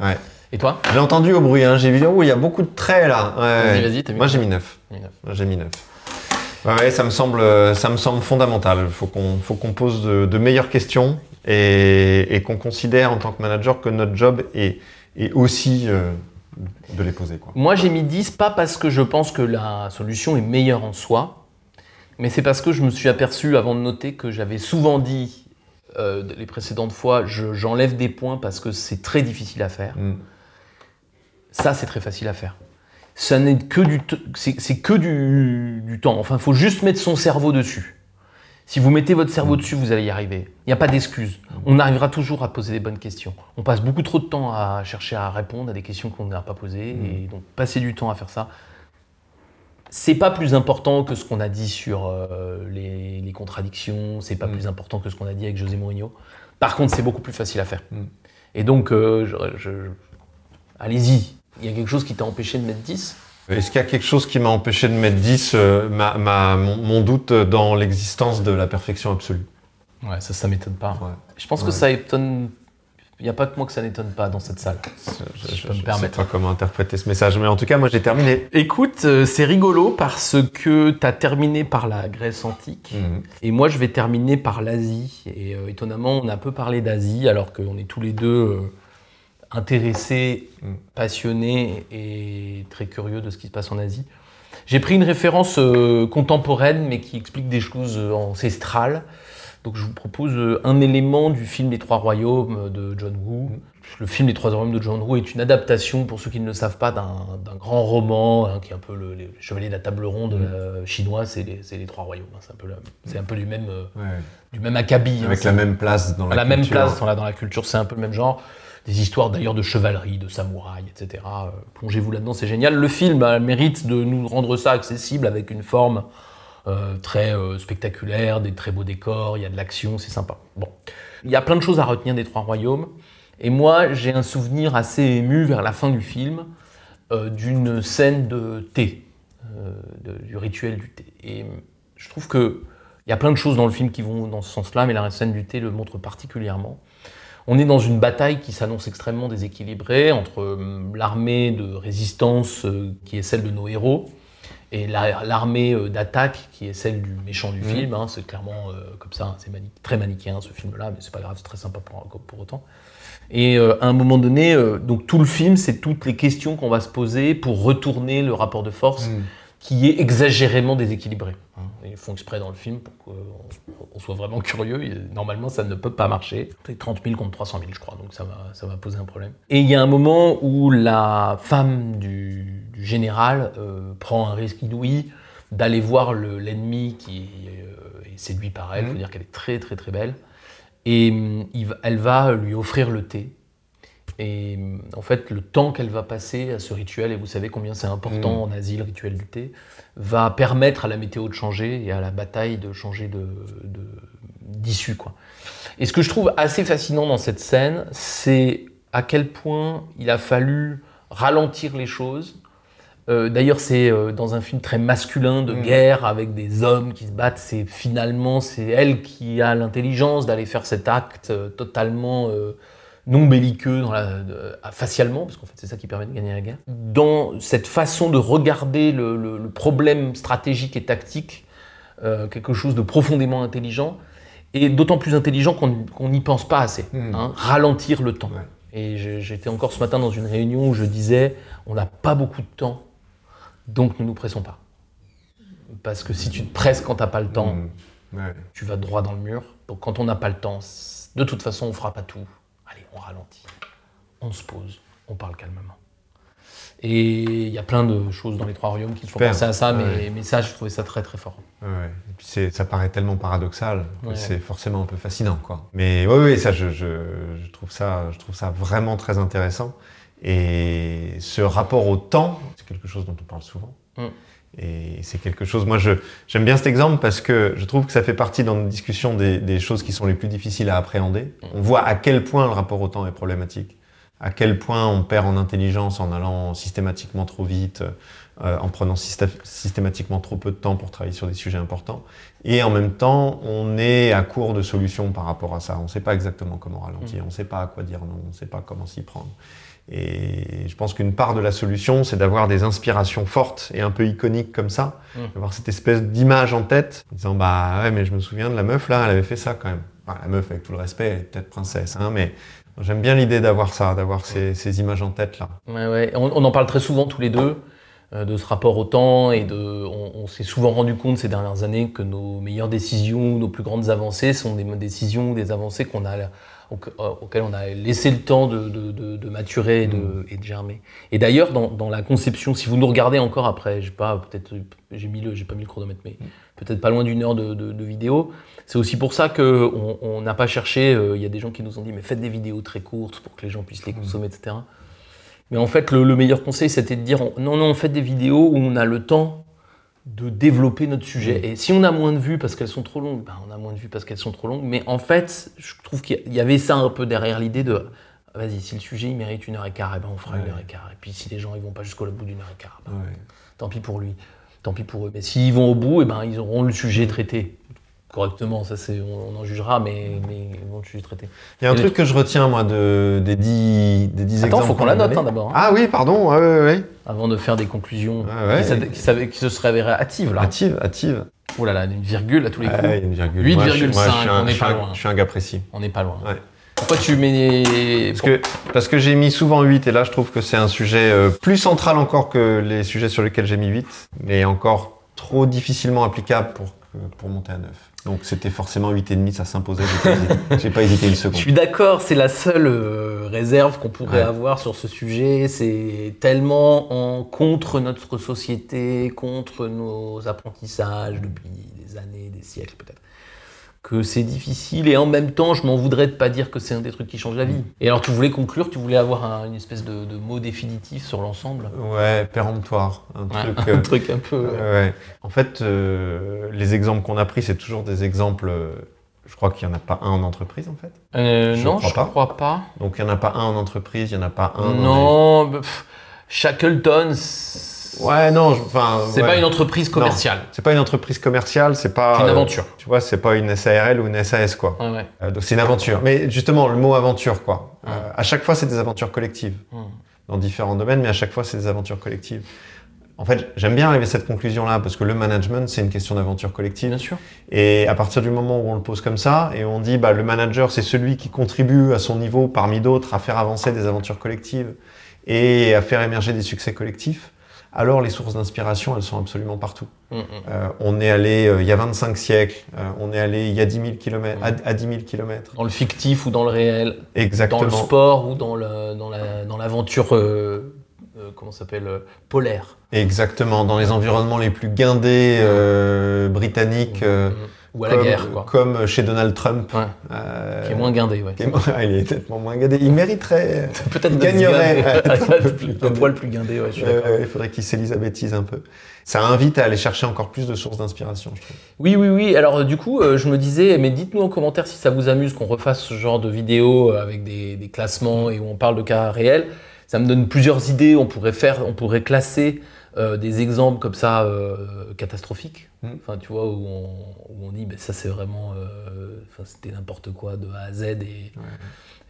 Ouais. Et toi? J'ai entendu au bruit, hein, j'ai vu, oh, il y a beaucoup de traits là. Ouais, Vas-y, vas-y, t'as mis Moi, j'ai mis 9. J'ai mis neuf. Moi, J'ai mis 9. Ouais, ouais, ça me semble, euh, ça me semble fondamental. Il faut qu'on faut qu'on pose de, de meilleures questions et, et qu'on considère en tant que manager que notre job est, est aussi euh, de les poser. Quoi. Moi j'ai mis 10 pas parce que je pense que la solution est meilleure en soi, mais c'est parce que je me suis aperçu avant de noter que j'avais souvent dit euh, les précédentes fois je- j'enlève des points parce que c'est très difficile à faire. Mm. Ça, c'est très facile à faire. Ça n'est que du, c'est que du, du temps. Enfin, il faut juste mettre son cerveau dessus. Si vous mettez votre cerveau dessus, vous allez y arriver. Il n'y a pas d'excuse. On arrivera toujours à poser des bonnes questions. On passe beaucoup trop de temps à chercher à répondre à des questions qu'on n'a pas posées. Et donc, passer du temps à faire ça, c'est pas plus important que ce qu'on a dit sur euh, les, les contradictions. C'est pas Mm. plus important que ce qu'on a dit avec José Mourinho. Par contre, c'est beaucoup plus facile à faire. Mm. Et donc, euh, je- je- allez-y. Il y a quelque chose qui t'a empêché de mettre 10 Est-ce qu'il y a quelque chose qui m'a empêché de mettre 10 euh, ma, ma- mon, mon doute dans l'existence de la perfection absolue? Ouais, ça, ça m'étonne pas. Ouais. Je pense que ça étonne. Il n'y a pas que moi que ça n'étonne pas dans cette salle. Je, Je peux me sais pas comment interpréter ce message, mais en tout cas, moi j'ai terminé. Écoute, euh, c'est rigolo parce que tu as terminé par la Grèce antique Mhm. et moi je vais terminer par l'Asie. Et euh, étonnamment, on a un peu parlé d'Asie alors qu'on est tous les deux intéressés, Mm. passionnés et très curieux de ce qui se passe en Asie. J'ai pris une référence euh, contemporaine mais qui explique des choses euh, ancestrales. Donc je vous propose euh, un élément du film Les Trois Royaumes de John Woo. Le film Les Trois Royaumes de John Woo est une adaptation, pour ceux qui ne le savent pas, d'un grand roman hein, qui est un peu le, les Chevaliers de la Table Ronde Mm. euh, chinois, c'est les, Trois Royaumes. hein. C'est un peu, la- c'est un peu du même, euh, Ouais. du même acabit. hein. Avec la même place dans la, la même culture. place dans la, dans la culture, c'est un peu le même genre. Des histoires d'ailleurs de chevalerie, de samouraï, etc. Euh, Plongez-vous là-dedans, c'est génial. Le film le mérite de nous rendre ça accessible avec une forme euh, très euh, spectaculaire, des très beaux décors, il y a de l'action, c'est sympa. Bon, il y a plein de choses à retenir des Trois Royaumes. Et moi, j'ai un souvenir assez ému vers la fin du film d'une scène de thé, du rituel du thé. Et je trouve que il y a plein de choses dans le film qui vont dans ce sens-là, mais la scène du thé le montre particulièrement. On est dans une bataille qui s'annonce extrêmement déséquilibrée entre euh, l'armée de résistance euh, qui est celle de nos héros et la- l'armée euh, d'attaque qui est celle du méchant du Mhm. film. hein. c'est clairement euh, comme ça, c'est mani- très manichéen ce film-là, mais c'est pas grave, c'est très sympa pour, pour autant. Et euh, à un moment donné, euh, donc tout le film, c'est toutes les questions qu'on va se poser pour retourner le rapport de force Mm. Qui est exagérément déséquilibré. hein. Ils font exprès dans le film pour qu'on on soit vraiment curieux. Et Normalement, ça ne peut pas marcher. C'est 30 000 contre 300 000, je crois, donc ça va, ça va poser un problème. Et il y a un moment où la femme du, du général euh, prend un risque inouï d'aller voir le- l'ennemi qui euh, est séduit par elle. Il faut Mhm. dire qu'elle est très, très, très belle. Et hum, il elle va lui offrir le thé. Et en fait, le temps qu'elle va passer à ce rituel, et vous savez combien c'est important en Asie, le rituel du thé, va permettre à la météo de changer et à la bataille de changer de- d'issue. quoi. Et ce que je trouve assez fascinant dans cette scène, c'est à quel point il a fallu ralentir les choses. Euh, D'ailleurs, c'est euh, dans un film très masculin de Mm. guerre avec des hommes qui se battent. C'est finalement c'est elle qui a l'intelligence d'aller faire cet acte euh, totalement non belliqueux dans la, de- à- facialement, parce qu'en fait c'est ça qui permet de gagner la guerre. Dans cette façon de regarder le, le- le problème stratégique et tactique, euh, quelque chose de profondément intelligent, et d'autant plus intelligent qu'on n'y pense pas assez. Mm. hein, ralentir le temps. Ouais. Et j'étais encore ce matin dans une réunion où je disais, on n'a pas beaucoup de temps, donc ne nous pressons pas. parce que si tu te presses quand t'as pas le temps, Mm. Ouais. tu vas droit dans le mur. Donc quand on n'a pas le temps, de toute façon, on fera pas tout. Allez, on ralentit, on se pose, on parle calmement. Et il y a plein de choses dans les trois royaumes qui font penser à ça, mais, Ouais. mais ça, je trouvais ça très très fort. Ouais. Et puis ça paraît tellement paradoxal Ouais. c'est forcément un peu fascinant, quoi. Mais oui, oui, ça, je, je, je trouve ça, je trouve ça vraiment très intéressant. Et ce rapport au temps, c'est quelque chose dont on parle souvent. Mm. Et c'est quelque chose, moi, j'aime bien cet exemple parce que je trouve que ça fait partie dans nos discussions des, des choses qui sont les plus difficiles à appréhender. On voit à quel point le rapport au temps est problématique, à quel point on perd en intelligence en allant systématiquement trop vite, euh, en prenant systé- systématiquement trop peu de temps pour travailler sur des sujets importants. Et en même temps, on est à court de solutions par rapport à ça. On ne sait pas exactement comment ralentir, on ne sait pas à quoi dire non, on ne sait pas comment s'y prendre. Et je pense qu'une part de la solution, c'est d'avoir des inspirations fortes et un peu iconiques comme ça, Mm. d'avoir cette espèce d'image en tête, en disant bah ouais, mais je me souviens de la meuf là, elle avait fait ça quand même. Enfin, la meuf, avec tout le respect, elle est peut-être princesse, hein, mais j'aime bien l'idée d'avoir ça, d'avoir ces, ces images en tête là. Ouais, ouais. On, on en parle très souvent tous les deux euh, de ce rapport au temps et de. On, on s'est souvent rendu compte ces dernières années que nos meilleures décisions, nos plus grandes avancées sont des décisions, des avancées qu'on a euh, auxquelles on a laissé le temps de, de- de- de maturer et de, et de germer. Et d'ailleurs, dans, dans la conception, si vous nous regardez encore après, j'ai pas peut-être j'ai mis le j'ai pas mis le chronomètre, mais peut-être pas loin d'une heure de, vidéo. C'est aussi pour ça que on- n'a pas cherché. euh, Il y a des gens qui nous ont dit mais faites des vidéos très courtes pour que les gens puissent les consommer, etc. Mais en fait, le, le meilleur conseil, c'était de dire on- non, non, on fait des vidéos où on a le temps de développer notre sujet. Et si on a moins de vues parce qu'elles sont trop longues, ben, on a moins de vues parce qu'elles sont trop longues. Mais en fait, je trouve qu'il y avait ça un peu derrière l'idée de vas-y, si le sujet il mérite une heure et quart, eh ben, on fera une heure et quart. Et puis si les gens ils vont pas jusqu'au bout d'une heure et quart, ben, Ouais. tant pis pour lui, tant pis pour eux. Mais s'ils vont au bout, eh ben, ils auront le sujet traité correctement. Ça, c'est, on, on en jugera, mais, mais auront le sujet traité. Il y a un Et truc que je retiens, moi, de, des dix, des dix Attends, exemples. faut qu'on la note hein, d'abord. hein, Ah oui, pardon, ouais, ouais, ouais. avant de faire des conclusions qui, qui qui se seraient avérées hâtives là. Active, active. Oh là là, une virgule à tous les coups. Ouais, il y a une virgule. Moi, je suis- 8,5, moi, je suis un- on est je suis pas loin. Je suis un gars précis. On n'est pas loin. Pourquoi tu mets. Parce que, parce que j'ai mis souvent 8 et là je trouve que c'est un sujet euh, plus central encore que les sujets sur lesquels j'ai mis 8, mais encore trop difficilement applicable pour, que- pour monter à 9. Donc c'était forcément 8,5, ça s'imposait, j'ai pas, hésité- <laughs> une Je seconde. suis d'accord, c'est la seule euh, réserve qu'on pourrait Ouais. avoir sur ce sujet. C'est tellement en contre notre société, contre nos apprentissages depuis des années, des siècles peut-être, que c'est difficile. Et en même temps, je m'en voudrais de pas dire que c'est un des trucs qui change la vie. Et alors, tu voulais conclure, tu voulais avoir un- une espèce de, de mot définitif sur l'ensemble? Ouais, péremptoire, un Ouais, truc... <laughs> un euh, truc un peu. Ouais. En fait, euh, les exemples qu'on a pris, c'est toujours des exemples. euh, je crois qu'il n'y en a pas un en entreprise, en fait. Je non, crois je pas. crois pas. Donc il n'y en a pas un en entreprise, il n'y en a pas un. Non, bah, Shackleton, Ouais, non, enfin. c'est ouais. pas une entreprise commerciale, C'est pas une entreprise commerciale, c'est pas. c'est une euh, aventure. tu vois, c'est pas une SARL ou une SAS, quoi. Ouais, ouais. Euh, donc c'est une aventure. Mais justement, le mot aventure, quoi. Euh, à chaque fois, c'est des aventures collectives. Hmm. Dans différents domaines, mais à chaque fois, c'est des aventures collectives. En fait, j'aime bien arriver à cette conclusion-là, parce que le management, c'est une question d'aventure collective. Bien sûr. Et à partir du moment où on le pose comme ça, et on dit, bah, le manager, c'est celui qui contribue à son niveau, parmi d'autres, à faire avancer des aventures collectives et à faire émerger des succès collectifs, alors les sources d'inspiration, elles sont absolument partout. Mm, mm. Euh, on est allé euh, il y a 25 siècles, euh, on est allé il y a 10 000 km, à, à 10 000 kilomètres. Dans le fictif ou dans le réel, Exactement. dans le sport ou dans le dans la dans l'aventure euh, euh, comment s'appelle euh, polaire? Exactement. Dans les environnements les plus guindés euh, britanniques, euh, Mm. Ou à la comme, guerre quoi. comme chez Donald Trump. Ouais. euh, Qui est moins guindé, ouais. qui est moins- <laughs> il est nettement moins guindé. Il mériterait. <laughs> Peut-être Il d'être gagnerait. <laughs> guindé. un poil plus guindé, ouais, je suis Euh, d'accord. il faudrait qu'il s'élisabéthise un peu. Ça invite à aller chercher encore plus de sources d'inspiration, je trouve. Oui, oui, oui. Alors, euh, du coup, euh, je me disais, mais dites-nous en commentaire si ça vous amuse qu'on refasse ce genre de vidéo euh, avec des, des classements et où on parle de cas réels. Ça me donne plusieurs idées. On pourrait faire, on pourrait classer euh, des exemples comme ça euh, catastrophiques. Mm. Enfin, tu vois, où on, où on dit, ben, ça c'est vraiment, euh, c'était n'importe quoi de A à Z et,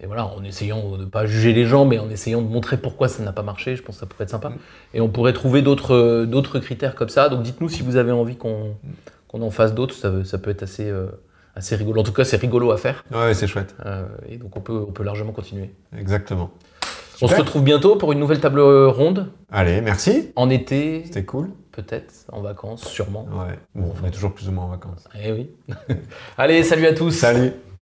et voilà, en essayant de ne pas juger les gens, mais en essayant de montrer pourquoi ça n'a pas marché. Je pense que ça pourrait être sympa. Mm. Et on pourrait trouver d'autres d'autres critères comme ça. Donc, dites-nous si vous avez envie qu'on qu'on en fasse d'autres, ça, ça peut être assez, assez rigolo. En tout cas, c'est rigolo à faire. Ouais, c'est chouette. Et donc, on peut, on peut largement continuer. Exactement. On se retrouve bientôt pour une nouvelle table ronde Allez, merci. en été, C'était cool. peut-être, en vacances, sûrement. Ouais. Bon, on est toujours plus ou moins en vacances. Eh oui. <laughs> Allez, salut à tous. Salut